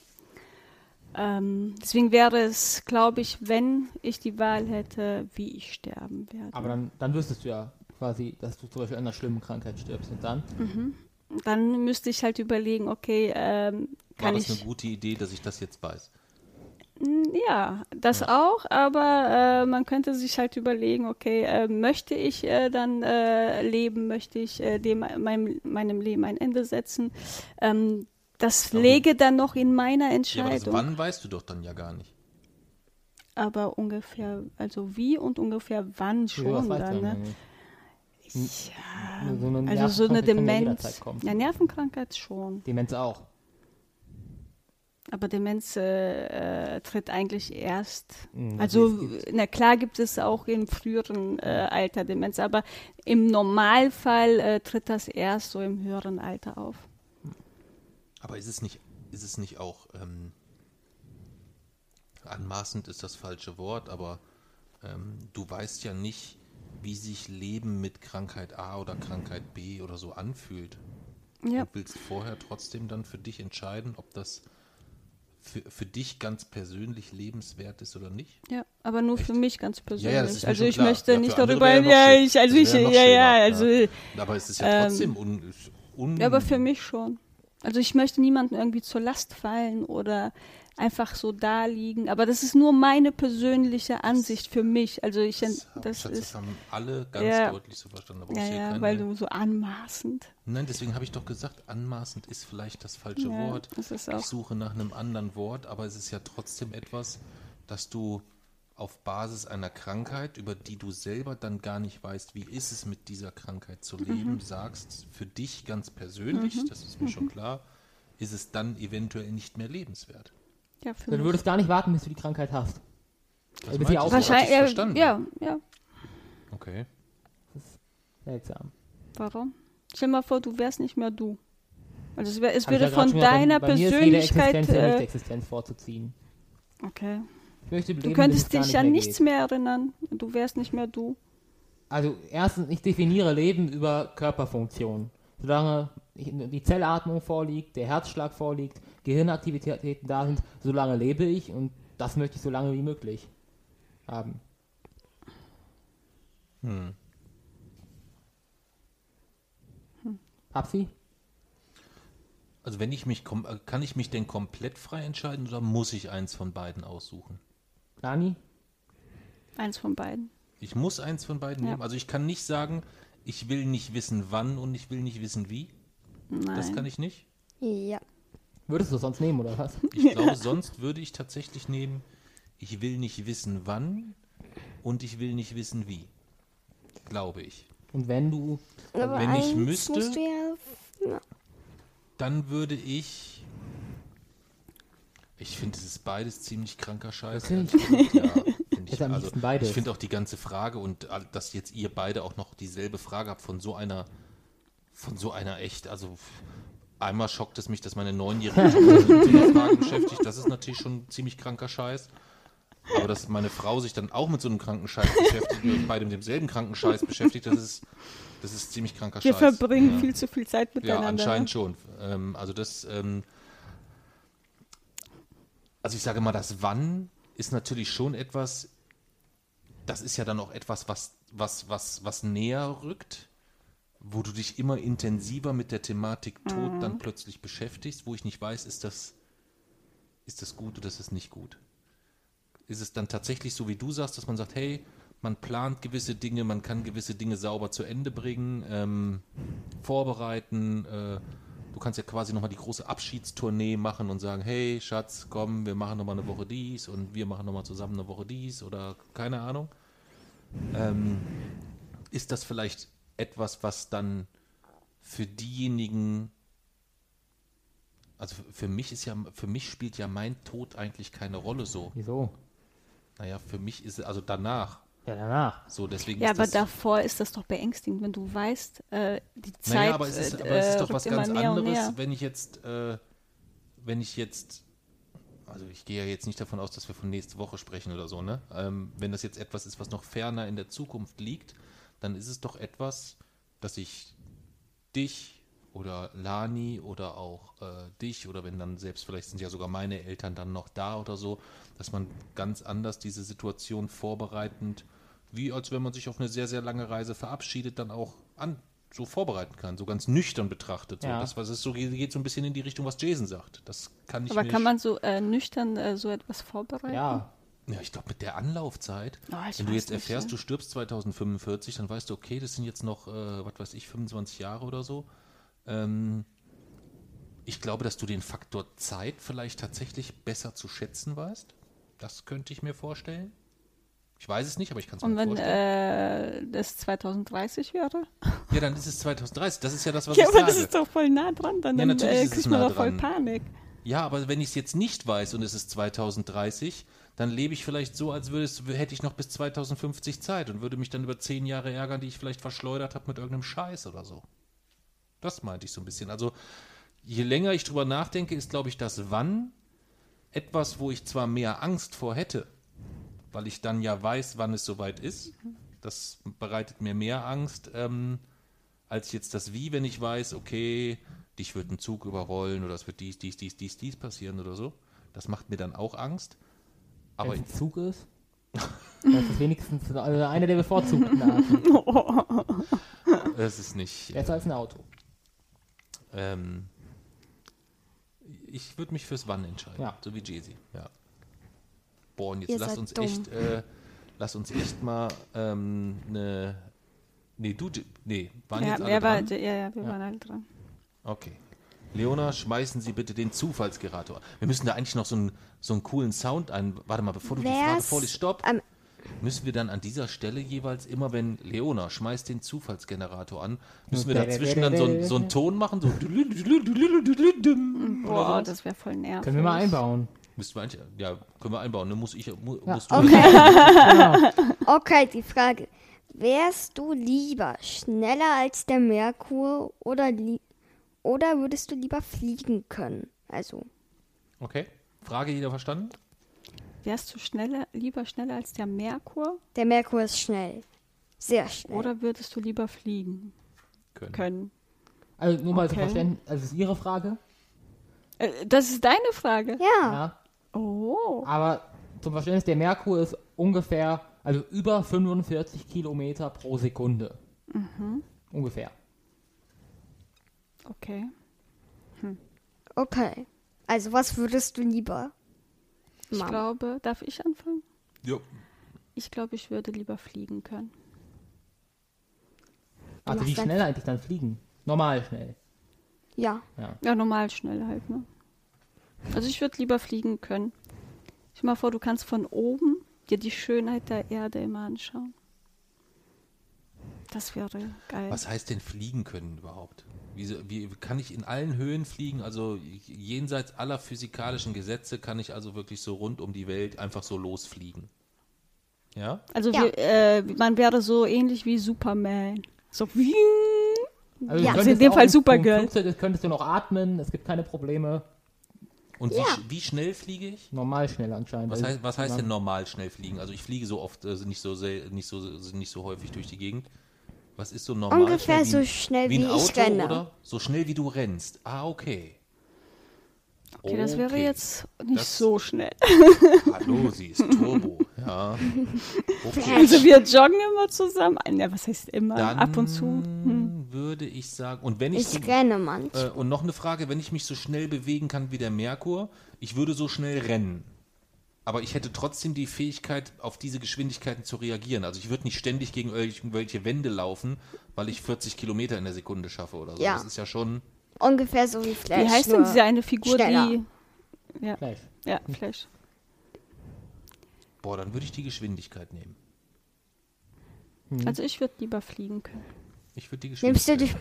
Ähm, deswegen wäre es, glaube ich, wenn ich die Wahl hätte, wie ich sterben werde. Aber dann, dann wüsstest du ja quasi, dass du zum Beispiel an einer schlimmen Krankheit stirbst und dann? Mhm. Dann müsste ich halt überlegen, okay, ähm, kann War das ich, eine gute Idee, dass ich das jetzt weiß? Ja, das ja. auch, aber äh, man könnte sich halt überlegen, okay, äh, möchte ich äh, dann äh, leben, möchte ich äh, dem, meinem, meinem Leben ein Ende setzen? Ähm, das lege dann noch in meiner Entscheidung. Ja, aber wann weißt du doch dann ja gar nicht. Aber ungefähr, also wie und ungefähr wann schon ja, dann, ne? Ja, so also so eine Demenz. Ja, Nervenkrankheit schon. Demenz auch. Aber Demenz äh, äh, tritt eigentlich erst. Mhm, also, na klar gibt es auch im früheren äh, Alter Demenz, aber im Normalfall äh, tritt das erst so im höheren Alter auf. Aber ist es nicht, ist es nicht auch ähm, anmaßend ist das falsche Wort, aber ähm, du weißt ja nicht, wie sich Leben mit Krankheit A oder Krankheit B oder so anfühlt. Ja. Du willst vorher trotzdem dann für dich entscheiden, ob das für, für dich ganz persönlich lebenswert ist oder nicht? Ja, aber nur Echt? für mich ganz persönlich. Ja, ja, also ich klar. möchte ja, nicht darüber, ja, ich, also ich, ja, ja, also. Aber es ist ja trotzdem ähm, un, un, Ja, aber für mich schon. Also ich möchte niemandem irgendwie zur Last fallen oder einfach so da liegen. Aber das ist nur meine persönliche Ansicht für mich. Also ich das, das, Schatz, ist, das haben alle ganz ja, deutlich so verstanden. Aber ja, ja weil du so anmaßend. Nein, deswegen habe ich doch gesagt, anmaßend ist vielleicht das falsche ja, Wort. Das ich suche nach einem anderen Wort, aber es ist ja trotzdem etwas, dass du auf Basis einer Krankheit, über die du selber dann gar nicht weißt, wie ist es mit dieser Krankheit zu leben, mhm. sagst, für dich ganz persönlich, mhm. das ist mir mhm. schon klar, ist es dann eventuell nicht mehr lebenswert. Ja, für du würdest gar nicht warten, bis du die Krankheit hast. Das also, bis Wahrscheinlich, ja, verstanden. ja, ja. Okay. Das ist seltsam. Warum? Stell dir mal vor, du wärst nicht mehr du. Also es, wär, es würde ja von deiner bei, bei Persönlichkeit. Mir ist jede Existenz, äh, Existenz vorzuziehen. Okay. Leben, du könntest dich an nichts geht. mehr erinnern. Du wärst nicht mehr du. Also erstens, ich definiere Leben über Körperfunktion. Solange die Zellatmung vorliegt, der Herzschlag vorliegt, Gehirnaktivitäten da sind, solange lebe ich und das möchte ich so lange wie möglich haben. Hm. hm. Papsi? Also wenn ich mich, kann ich mich denn komplett frei entscheiden oder muss ich eins von beiden aussuchen? Lani? Eins von beiden. Ich muss eins von beiden Ja. nehmen. Also ich kann nicht sagen, ich will nicht wissen wann und ich will nicht wissen wie. Nein. Das kann ich nicht. Ja. Würdest du sonst nehmen oder was? Ich glaube, sonst würde ich tatsächlich nehmen, ich will nicht wissen wann und ich will nicht wissen wie. Glaube ich. Und wenn du, Aber wenn ich müsste- musst du ja, ja. Dann würde ich. Ich finde, es ist beides ziemlich kranker Scheiß. Wirklich? Ja, find ich, also, ich finde auch die ganze Frage und dass jetzt ihr beide auch noch dieselbe Frage habt von so einer, von so einer echt, also einmal schockt es mich, dass meine Neunjährige sich mit dieser Frage beschäftigt. Das ist natürlich schon ein ziemlich kranker Scheiß. Aber dass meine Frau sich dann auch mit so einem kranken Scheiß beschäftigt und beide mit demselben kranken Scheiß beschäftigt, das ist, das ist ziemlich kranker Wir Scheiß. verbringen Ja. viel zu viel Zeit Ja, miteinander. anscheinend ne? schon. Ähm, also das, ähm, also ich sage mal, das Wann ist natürlich schon etwas, das ist ja dann auch etwas, was, was, was, was näher rückt, wo du dich immer intensiver mit der Thematik Tod Mhm. dann plötzlich beschäftigst, wo ich nicht weiß, ist das, ist das gut oder ist das nicht gut? Ist es dann tatsächlich so, wie du sagst, dass man sagt, hey, man plant gewisse Dinge, man kann gewisse Dinge sauber zu Ende bringen, ähm, vorbereiten. Äh, du kannst ja quasi nochmal die große Abschiedstournee machen und sagen, hey Schatz, komm, wir machen nochmal eine Woche dies und wir machen nochmal zusammen eine Woche dies oder keine Ahnung. Ähm, ist das vielleicht etwas, was dann für diejenigen, also für- mich ist ja, für mich spielt ja mein Tod eigentlich keine Rolle so. wieso? Naja, für mich ist es, also danach, Ja, danach. so deswegen Ja, ist aber das, davor ist das doch beängstigend, wenn du weißt, äh, die Zeit Naja, aber es ist, äh, aber es ist doch was ganz anderes, wenn ich jetzt, äh, wenn ich jetzt, also ich gehe ja jetzt nicht davon aus, dass wir von nächste Woche sprechen oder so, ne? Ähm, wenn das jetzt etwas ist, was noch ferner in der Zukunft liegt, dann ist es doch etwas, dass ich dich oder Lani oder auch äh, dich oder wenn dann selbst vielleicht sind ja sogar meine Eltern dann noch da oder so, dass man ganz anders diese Situation vorbereitend, wie als wenn man sich auf eine sehr, sehr lange Reise verabschiedet, dann auch an so vorbereiten kann, so ganz nüchtern betrachtet. So. Ja. Das was es so geht, geht so ein bisschen in die Richtung, was Jason sagt. Das kann ich Aber kann man so äh, nüchtern äh, so etwas vorbereiten? Ja, ja, ich glaube, mit der Anlaufzeit, Oh, wenn du jetzt nicht, erfährst, ne? du stirbst 2045, dann weißt du, okay, das sind jetzt noch, äh, was weiß ich, 25 Jahre oder so. Ähm, ich glaube, dass du den Faktor Zeit vielleicht tatsächlich besser zu schätzen weißt. Das könnte ich mir vorstellen. Ich weiß es nicht, aber ich kann es mir Und wenn vorstellen. äh, das 2030 wäre? ja, dann ist es 2030. Das ist ja das, was Ja, ich aber sage. das ist doch voll nah dran. Dann, Ja, dann natürlich äh, ist es kriegt man nah doch voll. Panik. Ja, aber wenn ich es jetzt nicht weiß und es ist 2030, dann lebe ich vielleicht so, als würde es, hätte ich noch bis 2050 Zeit und würde mich dann über zehn Jahre ärgern, die ich vielleicht verschleudert habe mit irgendeinem Scheiß oder so. Das meinte ich so ein bisschen. Also, je länger ich drüber nachdenke, ist, glaube ich, das Wann etwas, wo ich zwar mehr Angst vor hätte, weil ich dann ja weiß, wann es soweit ist. Das bereitet mir mehr Angst, ähm, als jetzt das Wie, wenn ich weiß, okay, dich wird ein Zug überrollen oder es wird dies, dies, dies, dies, dies passieren oder so. Das macht mir dann auch Angst. Aber wenn es ein Zug ist. Das ist wenigstens äh, einer der bevorzugten Arten. es ist nicht. Besser als ein Auto. Ähm, ich würde mich fürs Wann entscheiden. Ja. So wie Jay-Z. Ja. Boah, und jetzt Ihr lass uns dumm. echt, äh, lass uns echt mal ähm, eine. Nee, du, nee, waren Ja, jetzt alle war, dran? ja, ja, wir Ja. waren alle dran. Okay. Leona, schmeißen Sie bitte den Zufallsgenerator. Wir müssen da eigentlich noch so einen, so einen coolen Sound ein. Warte mal, bevor du die Frage vorliest, stopp. am- Müssen wir dann an dieser Stelle jeweils immer, wenn Leona schmeißt den Zufallsgenerator an, müssen wir dazwischen dann so, einen- so einen Ton machen? So Boah, das wäre voll nervig. Können wir mal einbauen. Müssen wir eigentlich, ja, können wir einbauen. Ne? Muss ich, mu, Ja. musst du Okay. okay, die Frage. Wärst du lieber schneller als der Merkur oder, li oder würdest du lieber fliegen können? Also, Okay. Frage jeder verstanden? Wärst du schneller, lieber schneller als der Merkur der Merkur ist schnell. Sehr schnell. oder würdest du lieber fliegen Können. können? Also nur mal zu Okay. verstehen, also ist Ihre Frage. Äh, das ist deine Frage. ja, Ja. Oh. Aber zum Verständnis, der Merkur ist ungefähr, also über 45 Kilometer pro Sekunde. Ungefähr. Okay. okay. Also, was würdest du lieber Ich glaube, darf ich anfangen? Ja. Ich glaube, ich würde lieber fliegen können. Also wie schnell eigentlich dann fliegen? Normal schnell. Ja. Ja, normal schnell halt, ne? Also ich würde lieber fliegen können. Stell mal vor, du kannst von oben dir die Schönheit der Erde immer anschauen. Das wäre geil. Was heißt denn fliegen können überhaupt? Wie, wie kann ich in allen Höhen fliegen? Also jenseits aller physikalischen Gesetze kann ich also wirklich so rund um die Welt einfach so losfliegen. Ja? Also Ja. wir, äh, man wäre so ähnlich wie Superman. So wie Also Ja. Also in dem Fall Supergirl. Flugzeug könntest du noch atmen, es gibt keine Probleme. Und Ja. wie, sch- wie schnell fliege ich? Normal schnell anscheinend. Was heißt, was heißt denn normal schnell fliegen? Also ich fliege so oft, also nicht so sel- nicht so nicht so häufig durch die Gegend. Was ist so normal? Ungefähr schnell? so schnell wie wie ein ich Auto, renne. Oder? So schnell wie du rennst. Ah, okay. Okay, das wäre Okay. jetzt nicht Das- so schnell. Hallo, sie ist Turbo. Ja. Okay. Also wir joggen immer zusammen. Ja, was heißt immer? Dann Ab und zu. Hm. würde ich sagen, und wenn ich, Ich so, renne manchmal. äh, und noch eine Frage, wenn ich mich so schnell bewegen kann wie der Merkur, ich würde so schnell rennen. Aber ich hätte trotzdem die Fähigkeit, auf diese Geschwindigkeiten zu reagieren. Also ich würde nicht ständig gegen irgendwelche Wände laufen, weil ich 40 Kilometer in der Sekunde schaffe oder so. Ja. Das ist ja schon. Ungefähr so wie Flash. Wie heißt denn diese eine Figur, schneller. die. Ja, Flash. ja, Flash. Boah, dann würde ich die Geschwindigkeit nehmen. Also ich würde lieber fliegen können. Ich würde die Nimmst du Geschwindigkeit.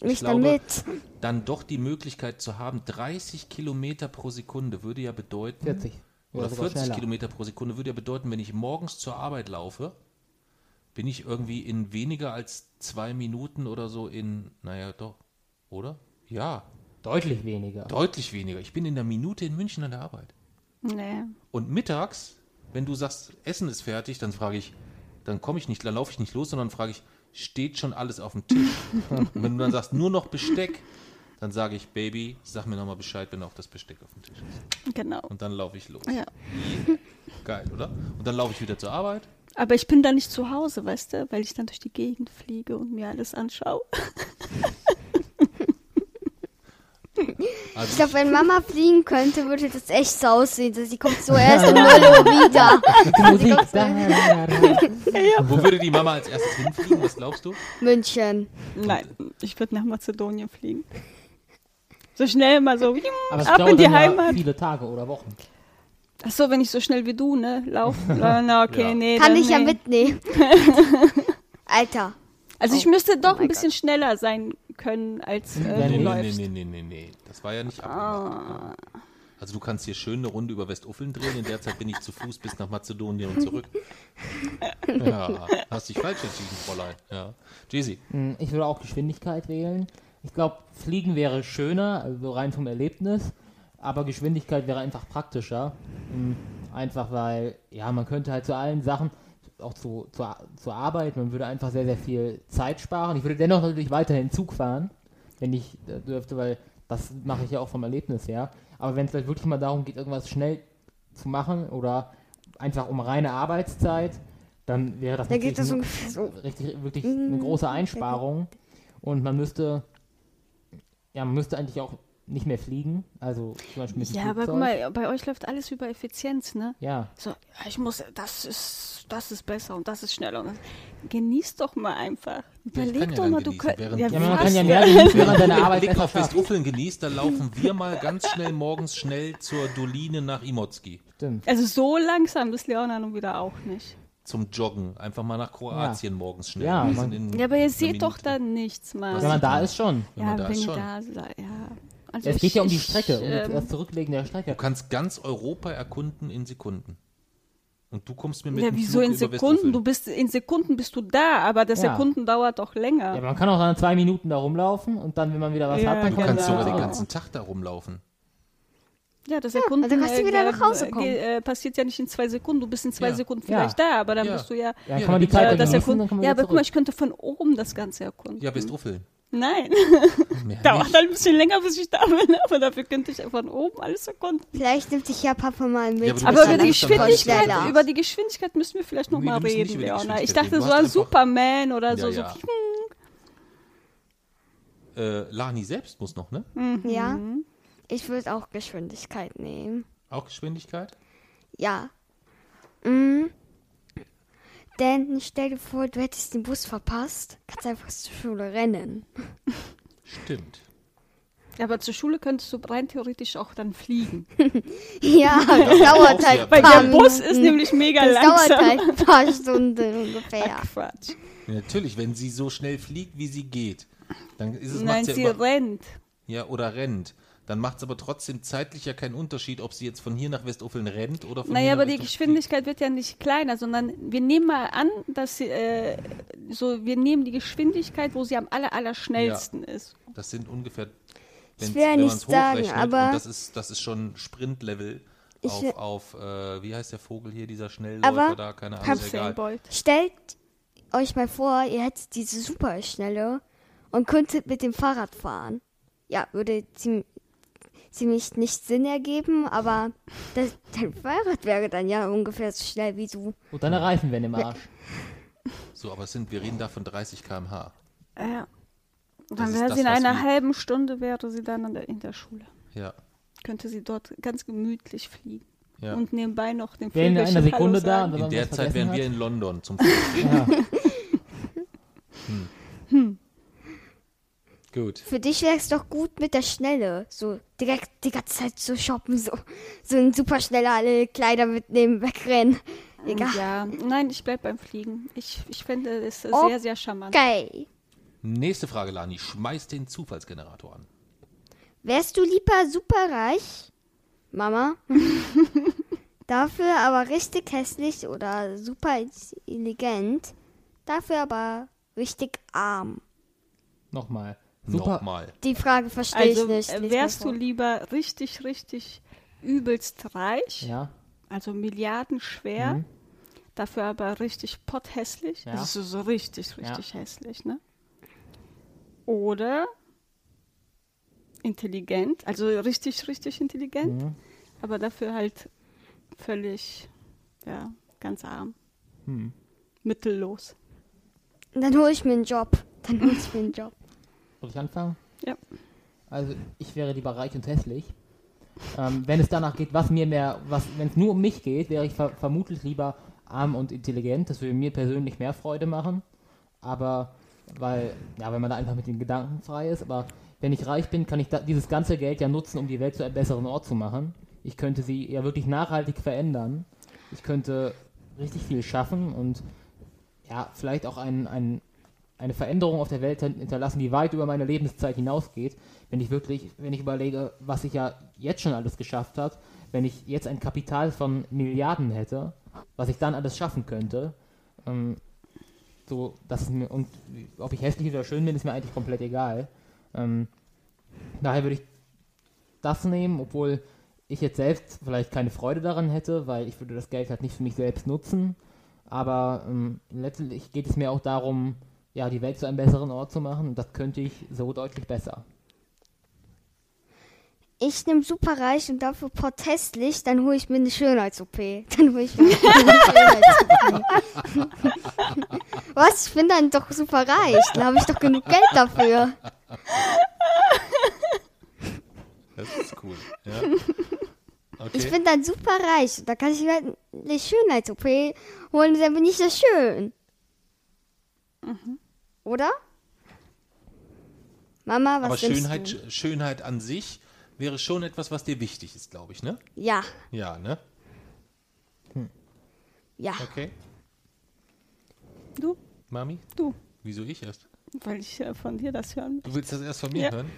dich, mich glaube, dann mit? Dann doch die Möglichkeit zu haben, 30 Kilometer pro Sekunde würde ja bedeuten. 40. Oder sogar 40 schneller. Kilometer pro Sekunde würde ja bedeuten, wenn ich morgens zur Arbeit laufe, bin ich irgendwie in weniger als zwei Minuten oder so in, naja, doch, oder? Ja, Deutlich weniger. deutlich weniger. Ich bin in der Minute in München an der Arbeit. Nee. Und mittags, wenn du sagst, Essen ist fertig, dann frage ich, dann komme ich nicht, dann laufe ich nicht los, sondern frage ich, steht schon alles auf dem Tisch? Und wenn du dann sagst, nur noch Besteck, dann sage ich, Baby, sag mir nochmal Bescheid, wenn auch das Besteck auf dem Tisch ist. Genau. Und dann laufe ich los. Ja. Geil, oder? Und dann laufe ich wieder zur Arbeit. Aber ich bin da nicht zu Hause, weißt du, weil ich dann durch die Gegend fliege und mir alles anschaue. Also Ich glaube, wenn Mama fliegen könnte, würde das echt so aussehen. Sie kommt so erst um 0 Uhr wieder. Musik. Da, da, da. Wo würde die Mama als erstes hinfliegen? Was glaubst du? München. Nein, ich würde nach Mazedonien fliegen. So schnell mal so Aber ab in die dann ja Heimat. viele Tage oder Wochen. Ach so, wenn ich so schnell wie du, ne, laufe. Na, na, okay, Ja. nee. Kann ich ja nee. mitnehmen. Alter. Also ich Oh. müsste doch mein ein bisschen schneller sein können, als äh, Ja, du Nee, nee, läufst. nee, nee, nee, nee. Das war ja nicht abgemacht. Also du kannst hier schön eine Runde über Westuffeln drehen. In der Zeit bin ich zu Fuß bis nach Mazedonien und zurück. Ja, hast dich falsch entschieden, Fräulein. Ja. Jesi, Hm, Ich würde auch Geschwindigkeit wählen. Ich glaube, Fliegen wäre schöner, also rein vom Erlebnis, aber Geschwindigkeit wäre einfach praktischer. Hm, Einfach weil, ja, man könnte halt zu allen Sachen, auch zu, zur, zur Arbeit, man würde einfach sehr, sehr viel Zeit sparen. Ich würde dennoch natürlich weiterhin Zug fahren, wenn ich äh, dürfte, weil das mache ich ja auch vom Erlebnis her. Aber wenn es halt wirklich mal darum geht, irgendwas schnell zu machen oder einfach um reine Arbeitszeit, dann wäre das Da geht natürlich das so. richtig, wirklich eine große Einsparung. Und man müsste, ja, man müsste eigentlich auch nicht mehr fliegen. Also zum Beispiel mit dem Ja, aber Flugzeug. guck mal, bei euch läuft alles über Effizienz, ne? Ja, So, ja, ich muss, das ist, das ist besser und das ist schneller. Und das, genieß doch mal einfach. Ja, Überleg ja doch dann mal, du könntest. während- Ja, ja man kann ja mehr genießen, während Wenn Arbeit Blick auf. Westuffeln genießt, dann laufen wir mal ganz schnell morgens schnell zur Doline nach Imotski. Stimmt. Also so langsam ist Leona nun wieder auch nicht. Zum Joggen. Einfach mal nach Kroatien morgens schnell. Ja, Ja, aber ihr seht doch Minute. da nichts, Mann. Wenn man da ist schon. Wenn ja, man da wenn ist schon. da ja. Also es ich- geht ja um die ich, Strecke, um ähm, das Zurücklegen der Strecke. Du kannst ganz Europa erkunden in Sekunden. Und du kommst mir mit Ja, dem wieso Flug in Sekunden? Du bist in Sekunden bist du da, aber das Ja. Sekunden dauert doch länger. Ja, man kann auch dann zwei Minuten da rumlaufen und dann, wenn man wieder was Ja, hat, dann Du kann kannst man sogar den Genau. ganzen Tag da rumlaufen. Ja, das Sekunden dann kannst du äh, wieder äh, nach Hause äh, kommen. äh, passiert ja nicht in zwei Sekunden. Du bist in zwei Ja. Sekunden Ja. vielleicht da, aber dann Ja. bist du ja. Ja, Ja, kann man die Zeit Ja, dann das genießen, erkunden. dann kann man ja aber guck mal, ich könnte von oben das Ganze erkunden. Ja, Westuffeln. Nein, Mehr dauert nicht. halt ein bisschen länger, bis ich da bin, aber dafür könnte ich von oben alles erkunden. Vielleicht nimmt dich ja Papa mal mit. Ja, aber du Aber bist über die bist Geschwindigkeit, über die Geschwindigkeit müssen wir vielleicht noch Nee, reden, Leona. Ich dachte, so Du einfach- Superman oder so. Ja, so ja. hm, Äh, Lani selbst muss noch, ne? Ja. Mhm. Ich würde auch Geschwindigkeit nehmen. Auch Geschwindigkeit? Ja. Mm. Denn stell dir vor, du hättest den Bus verpasst, kannst einfach zur Schule rennen. Stimmt. Aber zur Schule könntest du rein theoretisch auch dann fliegen. Ja, das dauert halt ein Weil der Bus ist nämlich mega Das dauert langsam. halt ein paar Stunden ungefähr. Ach, Quatsch. Ja, natürlich, wenn sie so schnell fliegt, wie sie geht, dann ist es Nein, sie ja rennt. ja oder rennt. Dann macht es aber trotzdem zeitlich ja keinen Unterschied, ob sie jetzt von hier nach Westuffeln rennt oder von Naja, hier aber nach die Geschwindigkeit wird ja nicht kleiner, sondern wir nehmen mal an, dass sie, äh, so, wir nehmen die Geschwindigkeit, wo sie am aller, aller schnellsten ist. Das sind ungefähr. Ich will ja wenn nicht man's sagen, hochrechnet, aber- Und das ist, das ist schon Sprintlevel Ich auf, will- auf äh, wie heißt der Vogel hier, dieser Schnellläufer da, keine Ahnung, egal. Stellt euch mal vor, ihr hättet diese Superschnelle und könntet mit dem Fahrrad fahren. Ja, würde ziem- ziemlich nicht Sinn ergeben, aber das, dein Fahrrad wäre dann ja ungefähr so schnell wie du. Und deine Reifen werden im Arsch. So, aber es sind, wir reden da von 30 km/h. Ja. Dann wäre sie in einer halben Stunde wäre sie dann an der, in der Schule. Ja, Könnte sie dort ganz gemütlich fliegen. ja. Und nebenbei noch den Wäre in einer Sekunde da und In der Zeit wären wir hat. in London zum Frühstück. Ja. Gut. Für dich wäre es doch gut mit der Schnelle. So direkt die ganze Zeit zu shoppen, so, so ein super schneller alle Kleider mitnehmen, wegrennen. Egal. Ja, nein, ich bleib beim Fliegen. Ich, ich finde es Oh. sehr, sehr charmant. Geil. Nächste Frage, Lani. Schmeiß den Zufallsgenerator an. Wärst du lieber superreich, Mama? dafür aber richtig hässlich oder super intelligent, dafür aber richtig arm. Nochmal. Super. Nochmal. Die Frage verstehe Also ich nicht. äh, Lies wärst du lieber richtig, richtig übelst reich, Ja. also milliardenschwer, Mhm. dafür aber richtig potthässlich, Ja. also so richtig, richtig hässlich, ne? Oder intelligent, also richtig, richtig intelligent, Mhm. aber dafür halt völlig, ja, ganz arm. Hm. Mittellos. Dann hole ich mir einen Job. Dann hole ich mir einen Job. Soll ich anfangen? Ja. Also ich wäre lieber reich und hässlich. Ähm, wenn es danach geht, was mir mehr, was, wenn es nur um mich geht, wäre ich ver vermutlich lieber arm und intelligent. Das würde mir persönlich mehr Freude machen. Aber weil, ja, wenn man da einfach mit den Gedanken frei ist. Aber wenn ich reich bin, kann ich dieses ganze Geld ja nutzen, um die Welt zu einem besseren Ort zu machen. Ich könnte sie ja wirklich nachhaltig verändern. Ich könnte richtig viel schaffen und ja, vielleicht auch ein, ein, eine Veränderung auf der Welt hinterlassen, die weit über meine Lebenszeit hinausgeht. Wenn ich wirklich, wenn ich überlege, was ich ja jetzt schon alles geschafft habe, wenn ich jetzt ein Kapital von Milliarden hätte, was ich dann alles schaffen könnte, ähm, so, das mir, und ob ich hässlich oder schön bin, ist mir eigentlich komplett egal. Ähm, daher würde ich das nehmen, obwohl ich jetzt selbst vielleicht keine Freude daran hätte, weil ich würde das Geld halt nicht für mich selbst nutzen. Aber ähm, letztlich geht es mir auch darum, ja, die Welt zu einem besseren Ort zu machen. Und das könnte ich so deutlich besser. Ich nehme superreich und dafür protestlich, dann hole ich mir eine Schönheits-OP. Dann hole ich mir eine Schönheits-OP. Was? Ich bin dann doch superreich. Dann habe ich doch genug Geld dafür. Das ist cool. Ja. Okay. Ich bin dann superreich. Da kann ich mir halt eine Schönheits-OP holen, dann bin ich ja schön. Oder? Mama, was Aber Schönheit, du? Schönheit an sich wäre schon etwas, was dir wichtig ist, glaube ich, ne? Ja, Ja, ne? ja. Okay. Du, Mami? du, Wieso ich erst? weil ich äh, von dir das hören Du willst das erst von mir Ja. hören?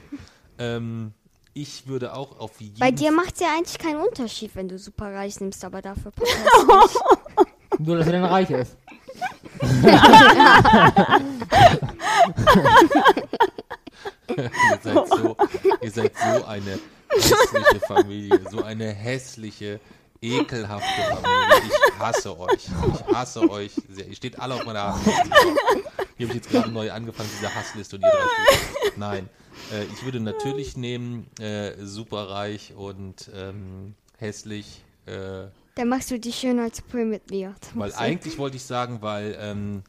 Ähm, ich würde auch auf jeden Bei dir macht es ja eigentlich keinen Unterschied, wenn du superreich nimmst, aber dafür. Nur, dass er dann reich ist. Ihr, seid so, ihr seid so eine hässliche Familie, so eine hässliche, ekelhafte Familie. Ich hasse euch. Ich hasse euch sehr. Ihr steht alle auf meiner Hassliste. Hier habe ich jetzt gerade neu angefangen, diese Hassliste und ihr drei steht. Nein. Äh, ich würde natürlich nehmen, äh, superreich und ähm, hässlich. Äh, Dann machst du die Schönheits-OP mit mir. Weil eigentlich wollte ich sagen, weil ähm,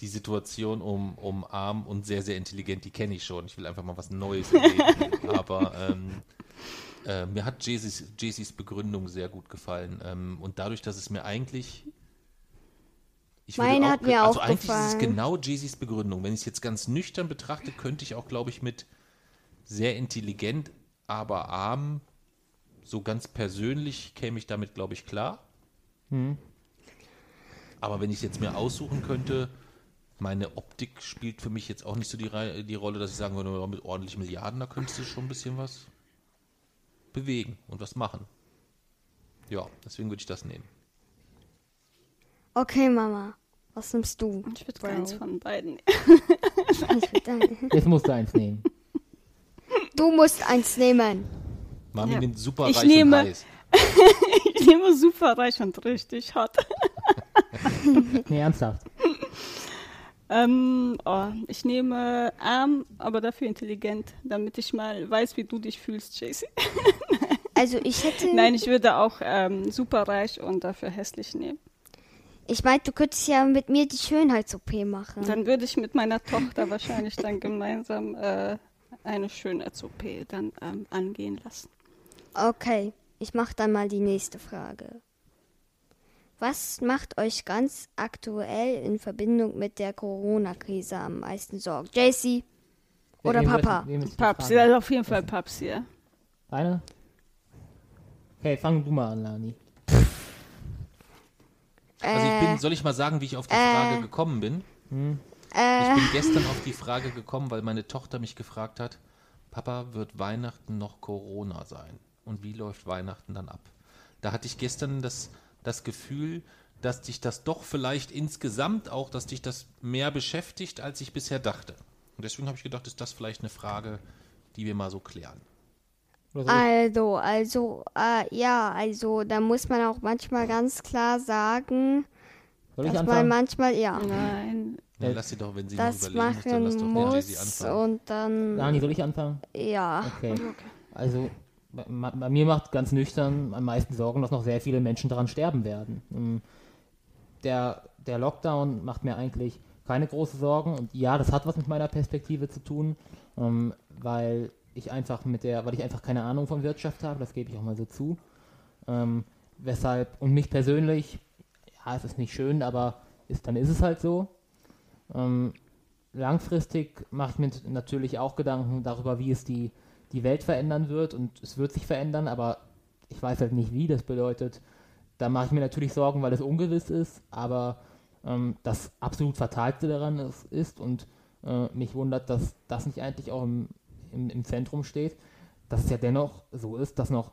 die Situation um, um arm und sehr, sehr intelligent, die kenne ich schon. Ich will einfach mal was Neues erleben. Aber ähm, äh, mir hat Jaycees Begründung sehr gut gefallen. Ähm, und dadurch, dass es mir eigentlich. Ich Meine auch hat mir also auch eigentlich ist gefallen. es genau Jay-Z's Begründung. Wenn ich es jetzt ganz nüchtern betrachte, könnte ich auch, glaube ich, mit sehr intelligent, aber arm, so ganz persönlich käme ich damit, glaube ich, klar. Aber wenn ich es jetzt mir aussuchen könnte, meine Optik spielt für mich jetzt auch nicht so die, die Rolle, dass ich sagen würde, ja, mit ordentlich Milliarden, da könntest du schon ein bisschen was bewegen und was machen. Ja, deswegen würde ich das nehmen. Okay, Mama. Was nimmst du? Ich würde keins von beiden. Ein- Jetzt musst du eins nehmen. Du musst eins nehmen. Mami Ja. nimmt super Ich reich nehme- und heiß. Ich nehme super reich und richtig hot. Nee, ernsthaft. Ähm, oh, ich nehme arm, aber dafür intelligent, damit ich mal weiß, wie du dich fühlst, JC. Also ich hätte. Nein, ich würde auch ähm, super reich und dafür hässlich nehmen. Ich meinte, du könntest ja mit mir die Schönheits-OP machen. Dann würde ich mit meiner Tochter wahrscheinlich dann gemeinsam äh, eine Schönheits-OP dann ähm, angehen lassen. Okay, ich mache dann mal die nächste Frage. Was macht euch ganz aktuell in Verbindung mit der Corona-Krise am meisten Sorgen? JC oder ich- Papa? Paps, ja, auf jeden Fall Paps hier. Deine? Okay, fang du mal an, Lani. Also ich Äh, bin, soll ich mal sagen, wie ich auf die Frage gekommen bin? Äh. Ich bin gestern auf die Frage gekommen, weil meine Tochter mich gefragt hat, Papa, wird Weihnachten noch Corona sein? Und wie läuft Weihnachten dann ab? Da hatte ich gestern das, das Gefühl, dass dich das doch vielleicht insgesamt auch, dass dich das mehr beschäftigt, als ich bisher dachte. Und deswegen habe ich gedacht, ist das vielleicht eine Frage, die wir mal so klären. Also, also, äh, ja, also, da muss man auch manchmal ganz klar sagen, soll ich dass man anfangen? manchmal, ja, Nein, Ja, lass sie doch, wenn sie das noch überlegen muss, dann lass doch machen den Jay-Z muss anfangen. und dann, Lani, soll ich anfangen? ja. Okay. Also bei, bei mir macht ganz nüchtern am meisten Sorgen, dass noch sehr viele Menschen daran sterben werden. Ähm, Der, der Lockdown macht mir eigentlich keine große Sorgen und ja, das hat was mit meiner Perspektive zu tun, ähm, weil ich einfach mit der, weil ich einfach keine Ahnung von Wirtschaft habe, das gebe ich auch mal so zu. Ähm, weshalb, und mich persönlich, ja, es ist nicht schön, aber ist, dann ist es halt so. Langfristig mache ich mir natürlich auch Gedanken darüber, wie es die, die Welt verändern wird und es wird sich verändern, aber ich weiß halt nicht wie. Das bedeutet, da mache ich mir natürlich Sorgen, weil es ungewiss ist, aber ähm, das absolut Fatalste daran ist, ist und äh, mich wundert, dass das nicht eigentlich auch im, im, im Zentrum steht, dass es ja dennoch so ist, dass noch,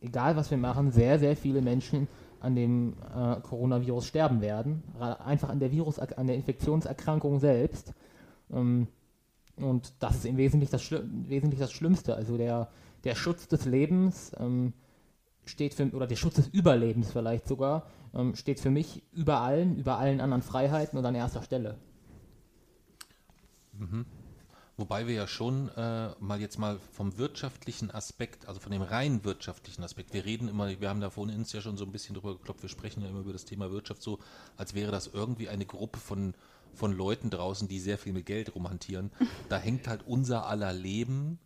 egal was wir machen, sehr, sehr viele Menschen an dem äh, Coronavirus sterben werden. Einfach an der Virus, an der Infektionserkrankung selbst. Ähm, und das ist im Wesentlichen das, Schli wesentlich das Schlimmste. Also der, der Schutz des Lebens ähm, steht für, oder der Schutz des Überlebens vielleicht sogar, ähm, steht für mich über allen, über allen anderen Freiheiten und an erster Stelle. Wobei wir ja schon äh, mal jetzt mal vom wirtschaftlichen Aspekt, also von dem rein wirtschaftlichen Aspekt, wir reden immer, wir haben da vorhin uns ja schon so ein bisschen drüber geklopft, wir sprechen ja immer über das Thema Wirtschaft so, als wäre das irgendwie eine Gruppe von, von Leuten draußen, die sehr viel mit Geld rumhantieren. Da hängt halt unser aller Leben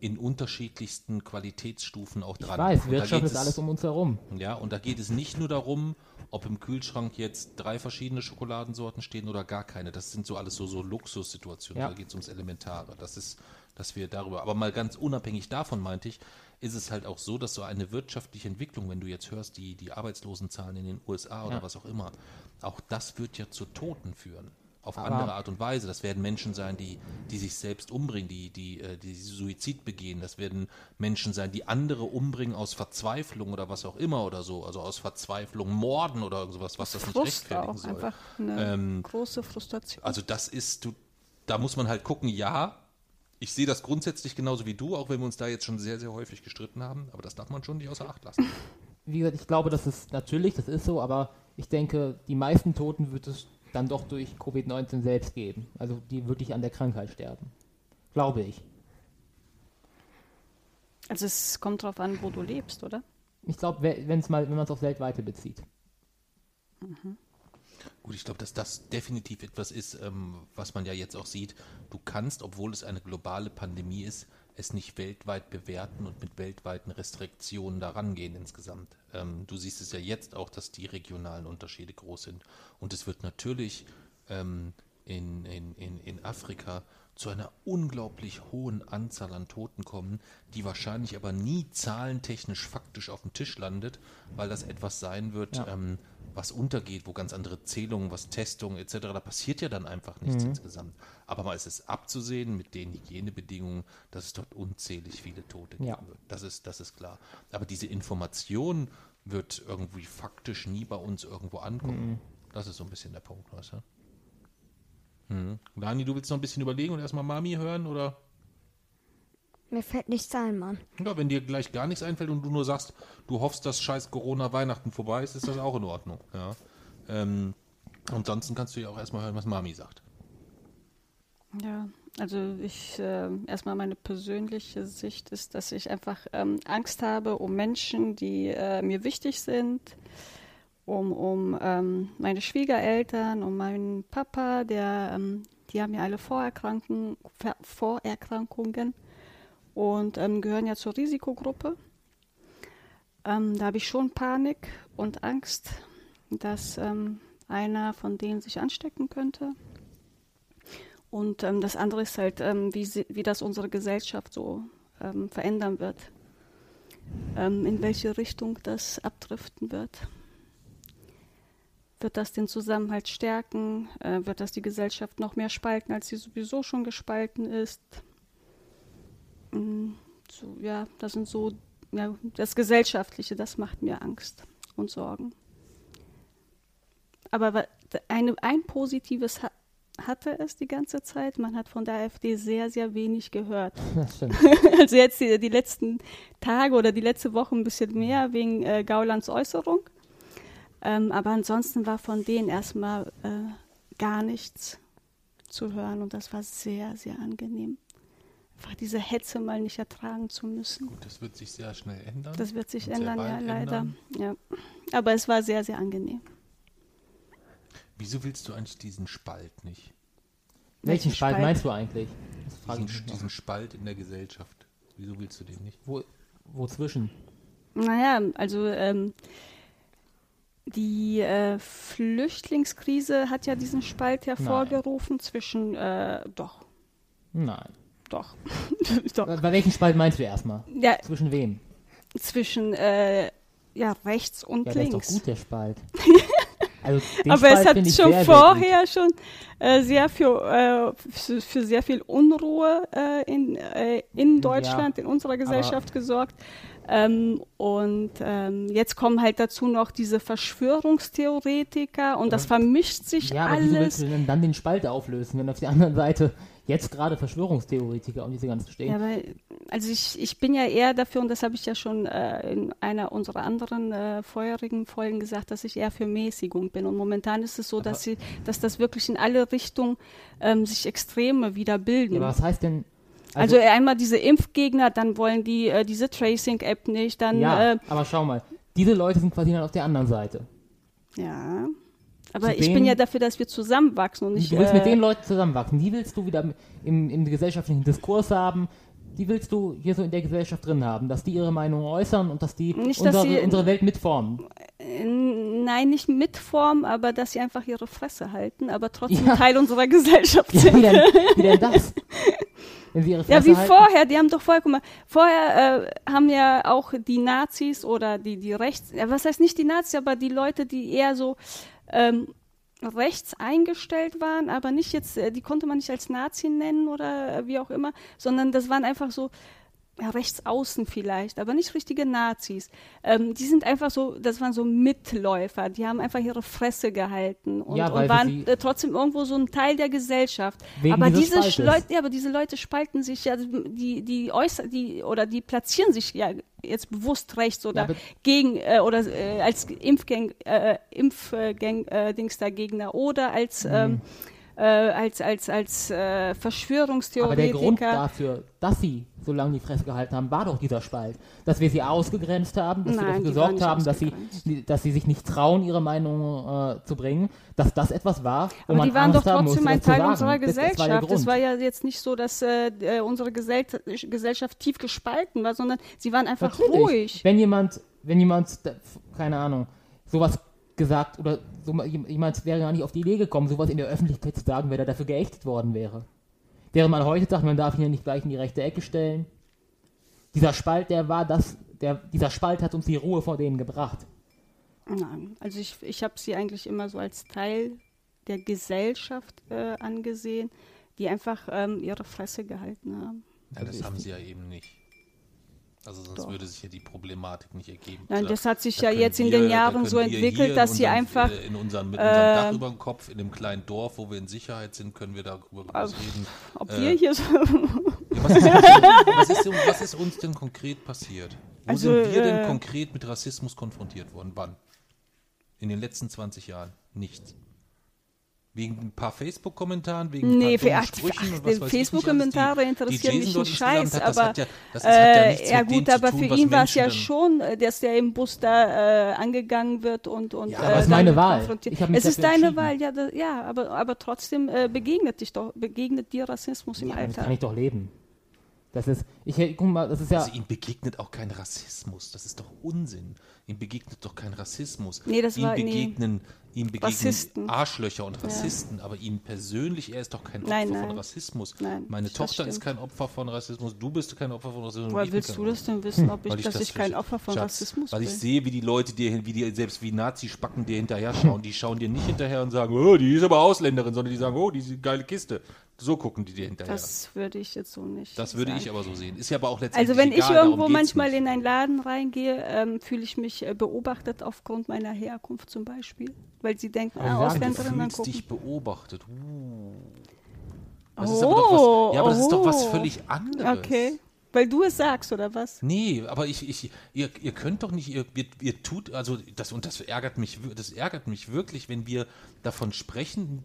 in unterschiedlichsten Qualitätsstufen auch Ich dran. weiß, Und Wirtschaft ist es- alles um uns herum. ja, und da geht es nicht nur darum, ob im Kühlschrank jetzt drei verschiedene Schokoladensorten stehen oder gar keine. Das sind so alles so, so Luxussituationen. Ja. Da geht es ums Elementare. Das ist, dass wir darüber. Aber mal ganz unabhängig davon meinte ich, ist es halt auch so, dass so eine wirtschaftliche Entwicklung, wenn du jetzt hörst, die, die Arbeitslosenzahlen in den USA oder Ja. was auch immer, auch das wird ja zu Toten führen. Auf Aber- andere Art und Weise. Das werden Menschen sein, die, die sich selbst umbringen, die, die, äh, die Suizid begehen. Das werden Menschen sein, die andere umbringen aus Verzweiflung oder was auch immer oder so. Also aus Verzweiflung, Morden oder sowas, was das nicht Frust rechtfertigen auch, soll. einfach eine Ähm, große Frustration. Also das ist, du, da muss man halt gucken, ja, ich sehe das grundsätzlich genauso wie du, auch wenn wir uns da jetzt schon sehr, sehr häufig gestritten haben, aber das darf man schon nicht außer Acht lassen. Wie gesagt, ich glaube, das ist natürlich, das ist so, aber ich denke, die meisten Toten wird es dann doch durch Covid-19 selbst geben. Also die wirklich an der Krankheit sterben. Glaube ich. Also es kommt drauf an, wo du lebst, oder? Ich glaube, wenn es mal, wenn man es auf weltweite bezieht. Gut, ich glaube, dass das definitiv etwas ist, ähm, was man ja jetzt auch sieht. Du kannst, obwohl es eine globale Pandemie ist, es nicht weltweit bewerten und mit weltweiten Restriktionen daran gehen insgesamt. Ähm, du siehst es ja jetzt auch, dass die regionalen Unterschiede groß sind. Und es wird natürlich ähm, in, in, in, in Afrika zu einer unglaublich hohen Anzahl an Toten kommen, die wahrscheinlich aber nie zahlentechnisch faktisch auf dem Tisch landet, weil das etwas sein wird, ja. ähm, was untergeht, wo ganz andere Zählungen, was Testungen etc., da passiert ja dann einfach nichts mhm. insgesamt. Aber mal ist es abzusehen mit den Hygienebedingungen, dass es dort unzählig viele Tote ja. geben wird. Das ist, das ist klar. Aber diese Information wird irgendwie faktisch nie bei uns irgendwo ankommen. Mhm. Das ist so ein bisschen der Punkt, weißt du? Hm. Dani, du willst noch ein bisschen überlegen und erstmal Mami hören, oder? Mir fällt nichts ein, Mann. Ja, wenn dir gleich gar nichts einfällt und du nur sagst, du hoffst, dass scheiß Corona-Weihnachten vorbei ist, ist das auch in Ordnung. Ja. Ähm, ansonsten kannst du ja auch erstmal hören, was Mami sagt. Ja, also ich äh, erstmal meine persönliche Sicht ist, dass ich einfach ähm, Angst habe um Menschen, die äh, mir wichtig sind, um, um ähm, meine Schwiegereltern, um meinen Papa, der, ähm, die haben ja alle Vorerkrankungen, Vorerkrankungen und ähm, gehören ja zur Risikogruppe. Ähm, da habe ich schon Panik und Angst, dass ähm, einer von denen sich anstecken könnte. Und ähm, das andere ist halt, wie, sie, wie das unsere Gesellschaft so verändern wird, in welche Richtung das abdriften wird. Wird das den Zusammenhalt stärken? Äh, wird das die Gesellschaft noch mehr spalten, als sie sowieso schon gespalten ist? Mm, so, ja, das sind so, ja, das Gesellschaftliche, das macht mir Angst und Sorgen. Aber eine, ein positives ha hatte es die ganze Zeit. Man hat von der AfD sehr, sehr wenig gehört. also jetzt die, die, letzten Tage oder die letzte Woche ein bisschen mehr wegen äh, Gaulands Äußerung. Ähm, aber ansonsten war von denen erstmal äh, gar nichts zu hören und das war sehr, sehr angenehm. Einfach diese Hetze mal nicht ertragen zu müssen. Gut, das wird sich sehr schnell ändern. Das wird sich ändern, ja, leider. Ändern. Ja. Aber es war sehr, sehr angenehm. Wieso willst du eigentlich diesen Spalt nicht? Welchen Spalt, Spalt, meinst du eigentlich? Diesen, diesen Spalt in der Gesellschaft. Wieso willst du den nicht? Wo, wozwischen? Naja, also ähm, die äh, Flüchtlingskrise hat ja diesen Spalt hervorgerufen Nein. zwischen, äh, doch. Nein. Doch. doch. Bei welchem Spalt meinst du erstmal? Ja, zwischen wem? Zwischen, äh, ja, rechts und ja, links. Ja, ist doch gut, der Spalt. Also Aber Spalt es hat schon sehr, vorher sehr schon äh, sehr für, äh, für, für, sehr viel Unruhe äh, in, äh, in Deutschland, ja, in unserer Gesellschaft gesorgt. Ähm, und ähm, jetzt kommen halt dazu noch diese Verschwörungstheoretiker und das vermischt sich ja, alles. Ja, aber wieso willst du denn dann den Spalt auflösen, wenn auf der anderen Seite jetzt gerade Verschwörungstheoretiker und diese ganzen stehen? Ja, weil, also ich, ich bin ja eher dafür, und das habe ich ja schon äh, in einer unserer anderen äh, vorherigen Folgen gesagt, dass ich eher für Mäßigung bin. Und momentan ist es so, dass, sie, dass das wirklich in alle Richtungen ähm, sich Extreme wieder bilden. Ja, aber was heißt denn also, also, einmal diese Impfgegner, dann wollen die äh, diese Tracing-App nicht, dann. Ja, äh, aber schau mal, diese Leute sind quasi dann auf der anderen Seite. Ja. Aber ich bin ja dafür, dass wir zusammenwachsen und nicht. Du willst äh, mit den Leuten zusammenwachsen. Die willst du wieder im, im gesellschaftlichen Diskurs haben. Die willst du hier so in der Gesellschaft drin haben, dass die ihre Meinung äußern und dass die nicht, unsere, dass sie, unsere Welt mitformen. Nein, nicht mitformen, aber dass sie einfach ihre Fresse halten, aber trotzdem ja. Teil unserer Gesellschaft sind. Ja, wie, denn, wie denn das? Wenn sie ihre Fresse ja, wie halten. vorher, die haben doch vorher, guck mal, vorher äh, haben ja auch die Nazis oder die, die Rechts, ja, was heißt nicht die Nazis, aber die Leute, die eher so ähm, rechts eingestellt waren, aber nicht jetzt, äh, die konnte man nicht als Nazi nennen oder äh, wie auch immer, sondern das waren einfach so ja, rechts außen vielleicht, aber nicht richtige Nazis. Ähm, die sind einfach so, das waren so Mitläufer, die haben einfach ihre Fresse gehalten und, ja, und waren äh, trotzdem irgendwo so ein Teil der Gesellschaft. aber diese Leute, ja, aber diese Leute spalten sich ja, die, die äußern, die oder die platzieren sich ja jetzt bewusst rechts oder ja, gegen äh, oder äh, als Impfgang, äh, Impfgang äh, Dings Gegner oder als mhm. ähm, äh, als, als, als äh, Verschwörungstheoretiker. Aber der Grund dafür, dass sie so lange die Fresse gehalten haben, war doch dieser Spalt. Dass wir sie ausgegrenzt haben, dass Nein, wir dafür gesorgt haben, dass sie, dass sie sich nicht trauen, ihre Meinung äh, zu bringen, dass das etwas war, Aber die waren Angst doch trotzdem ein Teil unserer Das- das war Gesellschaft. Es war ja jetzt nicht so, dass äh, äh, unsere Gesell Gesellschaft tief gespalten war, sondern sie waren einfach Natürlich. ruhig. Wenn jemand, wenn jemand, keine Ahnung, sowas gesagt oder so, jemand wäre gar nicht auf die Idee gekommen, sowas in der Öffentlichkeit zu sagen, wenn er dafür geächtet worden wäre. Während man heute sagt, man darf ihn ja nicht gleich in die rechte Ecke stellen. Dieser Spalt, der war das, der, dieser Spalt hat uns die Ruhe vor denen gebracht. Nein, also ich, ich habe sie eigentlich immer so als Teil der Gesellschaft äh, angesehen, die einfach ähm, ihre Fresse gehalten haben. Ja, das haben sie ja eben nicht. Also sonst Doch. würde sich ja die Problematik nicht ergeben. Nein, Da- das hat sich da ja jetzt in wir- den Jahren so entwickelt, dass sie einfach, äh, in unserem, mit unserem Dach äh, über dem Kopf, in dem kleinen Dorf, wo wir in Sicherheit sind, können wir darüber Also, reden. ob Äh, wir hier so. Ja, was, ist, was, ist, was ist uns denn konkret passiert? Wo Also, sind wir denn äh, konkret mit Rassismus konfrontiert worden? Wann? In den letzten 20 Jahren? Nichts. Wegen ein paar Facebook-Kommentaren, wegen Nee, ein paar ach, Sprüchen ach, und was weiß Facebook-Kommentare interessieren mich insgesamt Scheiß, hat, das aber ja, das ja äh, ja dem gut, aber tun, für ihn war es ja schon, äh, dass der im Bus da äh, angegangen wird und und Ja, äh, aber das ist meine Wahl. Es ist deine. Wahl, ja, da, ja, aber aber trotzdem äh, begegnet dich doch begegnet dir Rassismus im Ja, Alltag. kann ich doch leben. Das ist, ich, guck mal, das ist ja, Also ihm begegnet auch kein Rassismus. Das ist doch Unsinn. Ihm begegnet doch kein Rassismus. Nee, das ihm war- nee. begegnen, ihm begegnen Rassisten. Arschlöcher und Rassisten, aber ihm persönlich, er ist doch kein Opfer Nein, von nein. Rassismus. Nein, Meine Tochter ist kein Opfer von Rassismus, du bist kein Opfer von Rassismus. Woher ich willst du das denn wissen, ob ich, Weil dass das ich kein Opfer von Schatz, Rassismus Weil bin? ich sehe, wie die Leute dir, wie die, selbst wie Nazi-Spacken dir hinterher schauen. Die schauen dir nicht hinterher und sagen, oh, die ist aber Ausländerin, sondern die sagen, oh, die ist eine geile Kiste. So gucken die dir hinterher. Das, das würde ich jetzt so nicht. würde sagen. ich aber so sehen. Ist ja aber auch letztendlich Also wenn ich egal, darum irgendwo manchmal nicht. in einen Laden reingehe, ähm, fühle ich mich äh, beobachtet aufgrund meiner Herkunft zum Beispiel, weil sie denken, Aber ah, sagen, du Ausländerin, dann gucken. dich beobachtet. Uh. Das Oh, ist aber doch was, ja, aber das ist doch was oh. völlig anderes. Okay, weil du es sagst oder was? Nee, aber ich, ich, ihr, ihr könnt doch nicht, ihr, ihr, ihr tut, also das und das ärgert mich, das ärgert mich wirklich, wenn wir davon sprechen.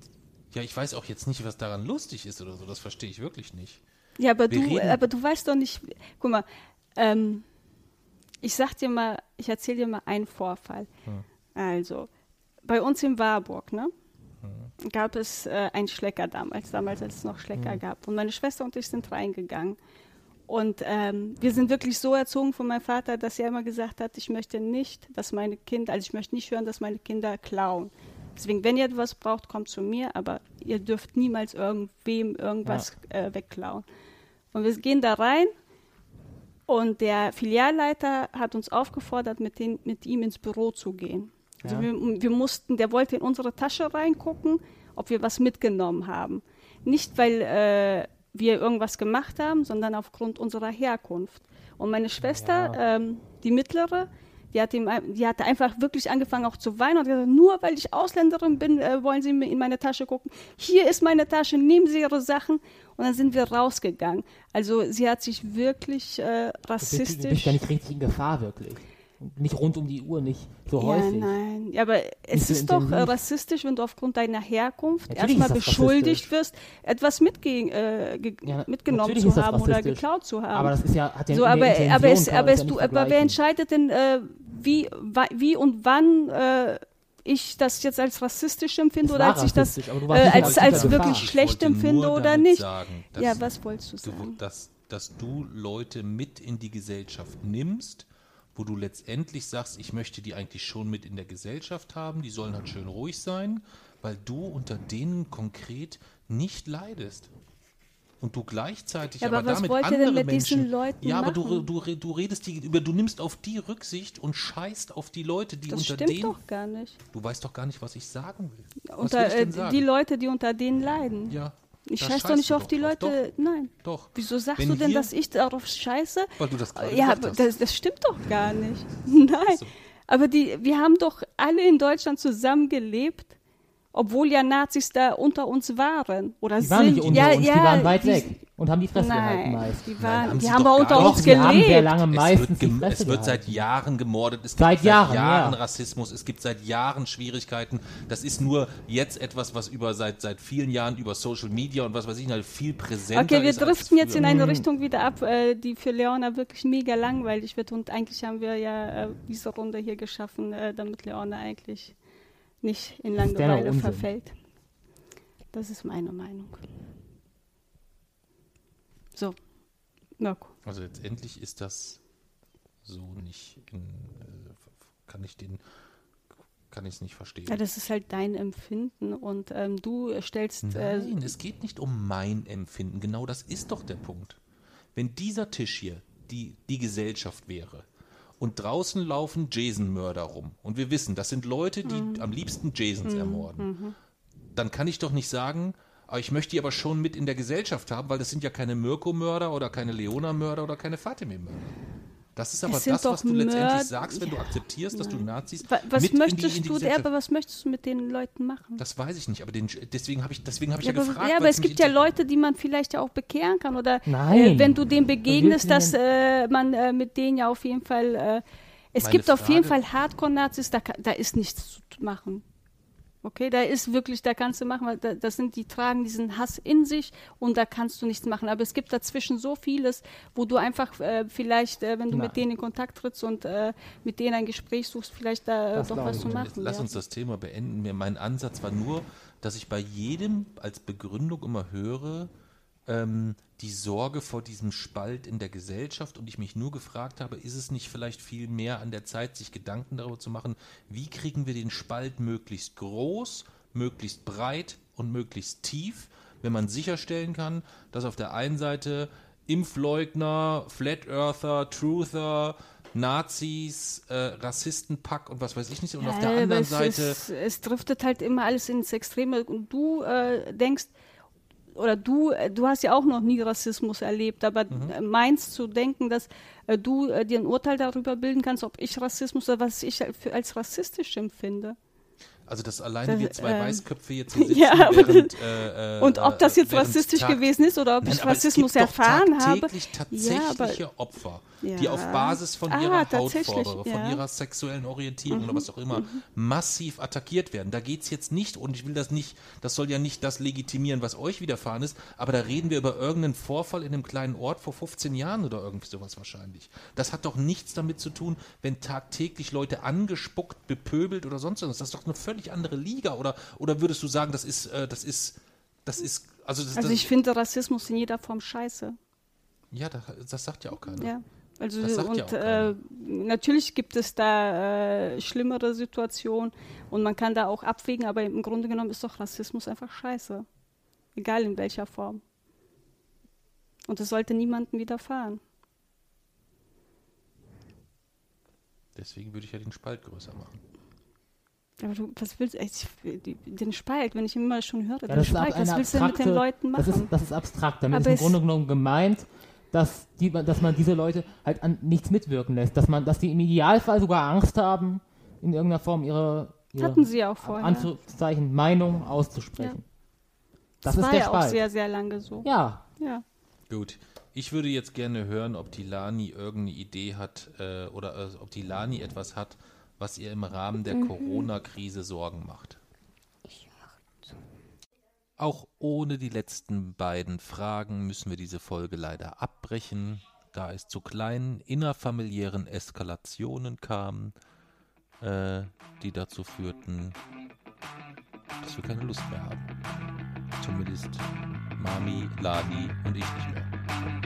Ja, ich weiß auch jetzt nicht, was daran lustig ist oder so, das verstehe ich wirklich nicht. Ja, aber Wir du, reden- aber du weißt doch nicht. Guck mal, ähm, ich sag dir mal, ich erzähle dir mal einen Vorfall. Also, bei uns in Warburg, ne? Gab es äh, einen Schlecker damals, damals als es noch Schlecker gab. Und meine Schwester und ich sind reingegangen. Und ähm, wir sind wirklich so erzogen von meinem Vater, dass er immer gesagt hat, ich möchte nicht, dass meine Kinder, also ich möchte nicht hören, dass meine Kinder klauen. Deswegen, wenn ihr etwas braucht, kommt zu mir, aber ihr dürft niemals irgendwem irgendwas äh, wegklauen. Und wir gehen da rein und der Filialleiter hat uns aufgefordert, mit, den, mit ihm ins Büro zu gehen. Also Ja. wir, wir mussten, der wollte in unsere Tasche reingucken, ob wir was mitgenommen haben. Nicht, weil äh, wir irgendwas gemacht haben, sondern aufgrund unserer Herkunft. Und meine Schwester, ähm, die mittlere, die hat, ihm, die hatte einfach wirklich angefangen auch zu weinen und gesagt, nur weil ich Ausländerin bin, äh, wollen Sie mir in meine Tasche gucken. Hier ist meine Tasche, nehmen Sie Ihre Sachen. Und dann sind wir rausgegangen. Also sie hat sich wirklich äh, du bist, du rassistisch... bist ja nicht richtig in Gefahr, wirklich. Nicht rund um die Uhr, nicht so Ja, häufig. nein. Ja, aber es so ist doch äh, intensiv. rassistisch, wenn du aufgrund deiner Herkunft Natürlich erstmal beschuldigt wirst, etwas mitge äh, Ja, mitgenommen zu haben oder geklaut zu haben. Aber das ist ja, hat ja so, in aber, Intention aber, es, aber, es, ja du, aber wer entscheidet denn, äh, wie, wie und wann äh, ich das jetzt als rassistisch empfinde oder als ich das du äh, als, als wirklich Ich schlecht empfinde oder nicht. Sagen, ja, was wolltest du du, sagen? dass, dass du Leute mit in die Gesellschaft nimmst, wo du letztendlich sagst, ich möchte die eigentlich schon mit in der Gesellschaft haben, die sollen halt schön ruhig sein, weil du unter denen konkret nicht leidest. Und du gleichzeitig Ja, aber, aber was damit andere denn mit Menschen, diesen Leuten ja, aber du, du, du redest die über, du nimmst auf die Rücksicht und scheißt auf die Leute, die Das unter stimmt denen. doch gar nicht. Du weißt doch gar nicht, was ich sagen will. Will Unter, denn äh, sagen? die Leute, die unter denen leiden. ja, ich da scheiß doch nicht auf die drauf. Leute. Nein. Doch, doch. Wieso sagst Wenn du denn, dass ich darauf scheiße? Weil du das gerade Ja, gesagt hast. das, das stimmt doch gar nicht. Nein. so. Aber die, wir haben doch alle in Deutschland zusammengelebt, obwohl ja Nazis da unter uns waren. Oder Die sind. waren nicht unter ja, uns, die ja, waren weit die- weg. Und haben die Fresse Nein, gehalten meist. die, Nein, waren, haben die haben gar unter uns Sie haben sehr gelebt. lange Es meistens wird, die gem- Fresse es wird seit. Jahren gemordet. Es gibt Seit seit Jahren, Jahren, ja. Rassismus. Es gibt seit Jahren Schwierigkeiten. Das ist nur jetzt etwas, was über seit, seit vielen Jahren über Social Media und was weiß ich halt viel präsenter Okay, wir ist. driften jetzt in eine Richtung wieder ab, äh, die für Leona wirklich mega langweilig wird. Und eigentlich haben wir ja äh, diese Runde hier geschaffen, äh, damit Leona eigentlich nicht in ist Langeweile verfällt. Das ist meine Meinung. So, Mirko. Also letztendlich ist das so nicht in, äh, kann ich den kann ich es nicht verstehen. Ja, das ist halt dein Empfinden und ähm, du stellst. Äh, Nein, es geht nicht um mein Empfinden. Genau das ist doch der Punkt. Wenn dieser Tisch hier die, die Gesellschaft wäre und draußen laufen Jason-Mörder rum und wir wissen, das sind Leute, die Mhm. am liebsten Jasons ermorden, dann kann ich doch nicht sagen, ich möchte die aber schon mit in der Gesellschaft haben, weil das sind ja keine Mirko-Mörder oder keine Leona-Mörder oder keine Fatime-Mörder. Das ist aber das, was du letztendlich Mörd- sagst, wenn du akzeptierst, dass du Nazis wa- was mit in die, möchtest in die du, aber was möchtest du mit den Leuten machen? das weiß ich nicht, aber den, deswegen habe ich, deswegen hab ich Ja, ja, aber, gefragt. ja, aber weil es gibt ja Leute, die man vielleicht ja auch bekehren kann. Oder Nein. Äh, wenn du dem begegnest, Da dass äh, man äh, mit denen ja auf jeden Fall. Äh, es Meine gibt auf jeden Frage- Fall Hardcore-Nazis, da, da ist nichts zu machen. Okay, da ist wirklich, da kannst du machen, das sind, die tragen diesen Hass in sich und da kannst du nichts machen. Aber es gibt dazwischen so vieles, wo du einfach äh, vielleicht, äh, wenn du Nein. mit denen in Kontakt trittst und äh, mit denen ein Gespräch suchst, vielleicht da äh, doch was zu machen. Lass ja. uns das Thema beenden. Mein Ansatz war nur, dass ich bei jedem als Begründung immer höre, ähm, die Sorge vor diesem Spalt in der Gesellschaft und ich mich nur gefragt habe, ist es nicht vielleicht viel mehr an der Zeit, sich Gedanken darüber zu machen, wie kriegen wir den Spalt möglichst groß, möglichst breit und möglichst tief, wenn man sicherstellen kann, dass auf der einen Seite Impfleugner, Flat Earther, Truther, Nazis, äh, Rassistenpack und was weiß ich nicht. Und auf der Ja, anderen es, Seite Es, es driftet halt immer alles ins Extreme. Und du äh, denkst, oder du, äh, du hast ja auch noch nie Rassismus erlebt, aber Mhm. äh, meinst zu denken, dass äh, du dir ein Urteil darüber bilden kannst, ob ich Rassismus oder was ich für, als rassistisch empfinde. Also, dass alleine Das, wir zwei ähm, Weißköpfe jetzt hier sitzen, ja, während, äh, äh, Und ob das jetzt rassistisch Tag- gewesen ist oder ob Nein, ich Rassismus erfahren habe. tagtäglich Ja, aber- tatsächliche Opfer, die Ja. auf Basis von Ah, ihrer Hautfarbe, von. Mhm. ihrer sexuellen Orientierung oder was auch immer, massiv attackiert werden. Da geht es jetzt nicht, und ich will das nicht, das soll ja nicht das legitimieren, was euch widerfahren ist, aber da reden wir über irgendeinen Vorfall in einem kleinen Ort vor 15 Jahren oder irgendwie sowas wahrscheinlich. Das hat doch nichts damit zu tun, wenn tagtäglich Leute angespuckt, bepöbelt oder sonst irgendwas. Das ist doch eine völlig andere Liga. Oder, oder würdest du sagen, das ist, äh, das ist, das ist, also, das, Also das, ich finde Rassismus in jeder Form scheiße. ja, das, das sagt ja auch keiner. Ja. Also und ja äh, natürlich gibt es da äh, schlimmere Situationen und man kann da auch abwägen, aber im Grunde genommen ist doch Rassismus einfach scheiße. Egal in welcher Form. Und es sollte niemandem widerfahren. Deswegen würde ich ja den Spalt größer machen. Aber du, was willst du? Den Spalt, wenn ich immer schon höre, Ja, den das Spalt, was willst du mit den Leuten Das machen? ist, das ist abstrakt. Damit Aber ist im Grunde genommen gemeint, dass, die, dass man diese Leute halt an nichts mitwirken lässt. Dass, man, dass die im Idealfall sogar Angst haben, in irgendeiner Form ihre, ihre Hatten sie auch vorher. Anführungszeichen, Meinung auszusprechen. Das, ist war der ja auch Spalt. sehr, sehr lange so. ja, Ja. Gut. Ich würde jetzt gerne hören, ob die Lani irgendeine Idee hat äh, oder äh, ob die Lani etwas hat, was ihr im Rahmen der Corona-Krise Sorgen macht. Auch ohne die letzten beiden Fragen müssen wir diese Folge leider abbrechen, da es zu kleinen innerfamiliären Eskalationen kam, äh, die dazu führten, dass wir keine Lust mehr haben. Zumindest Mami, Lani und ich nicht mehr.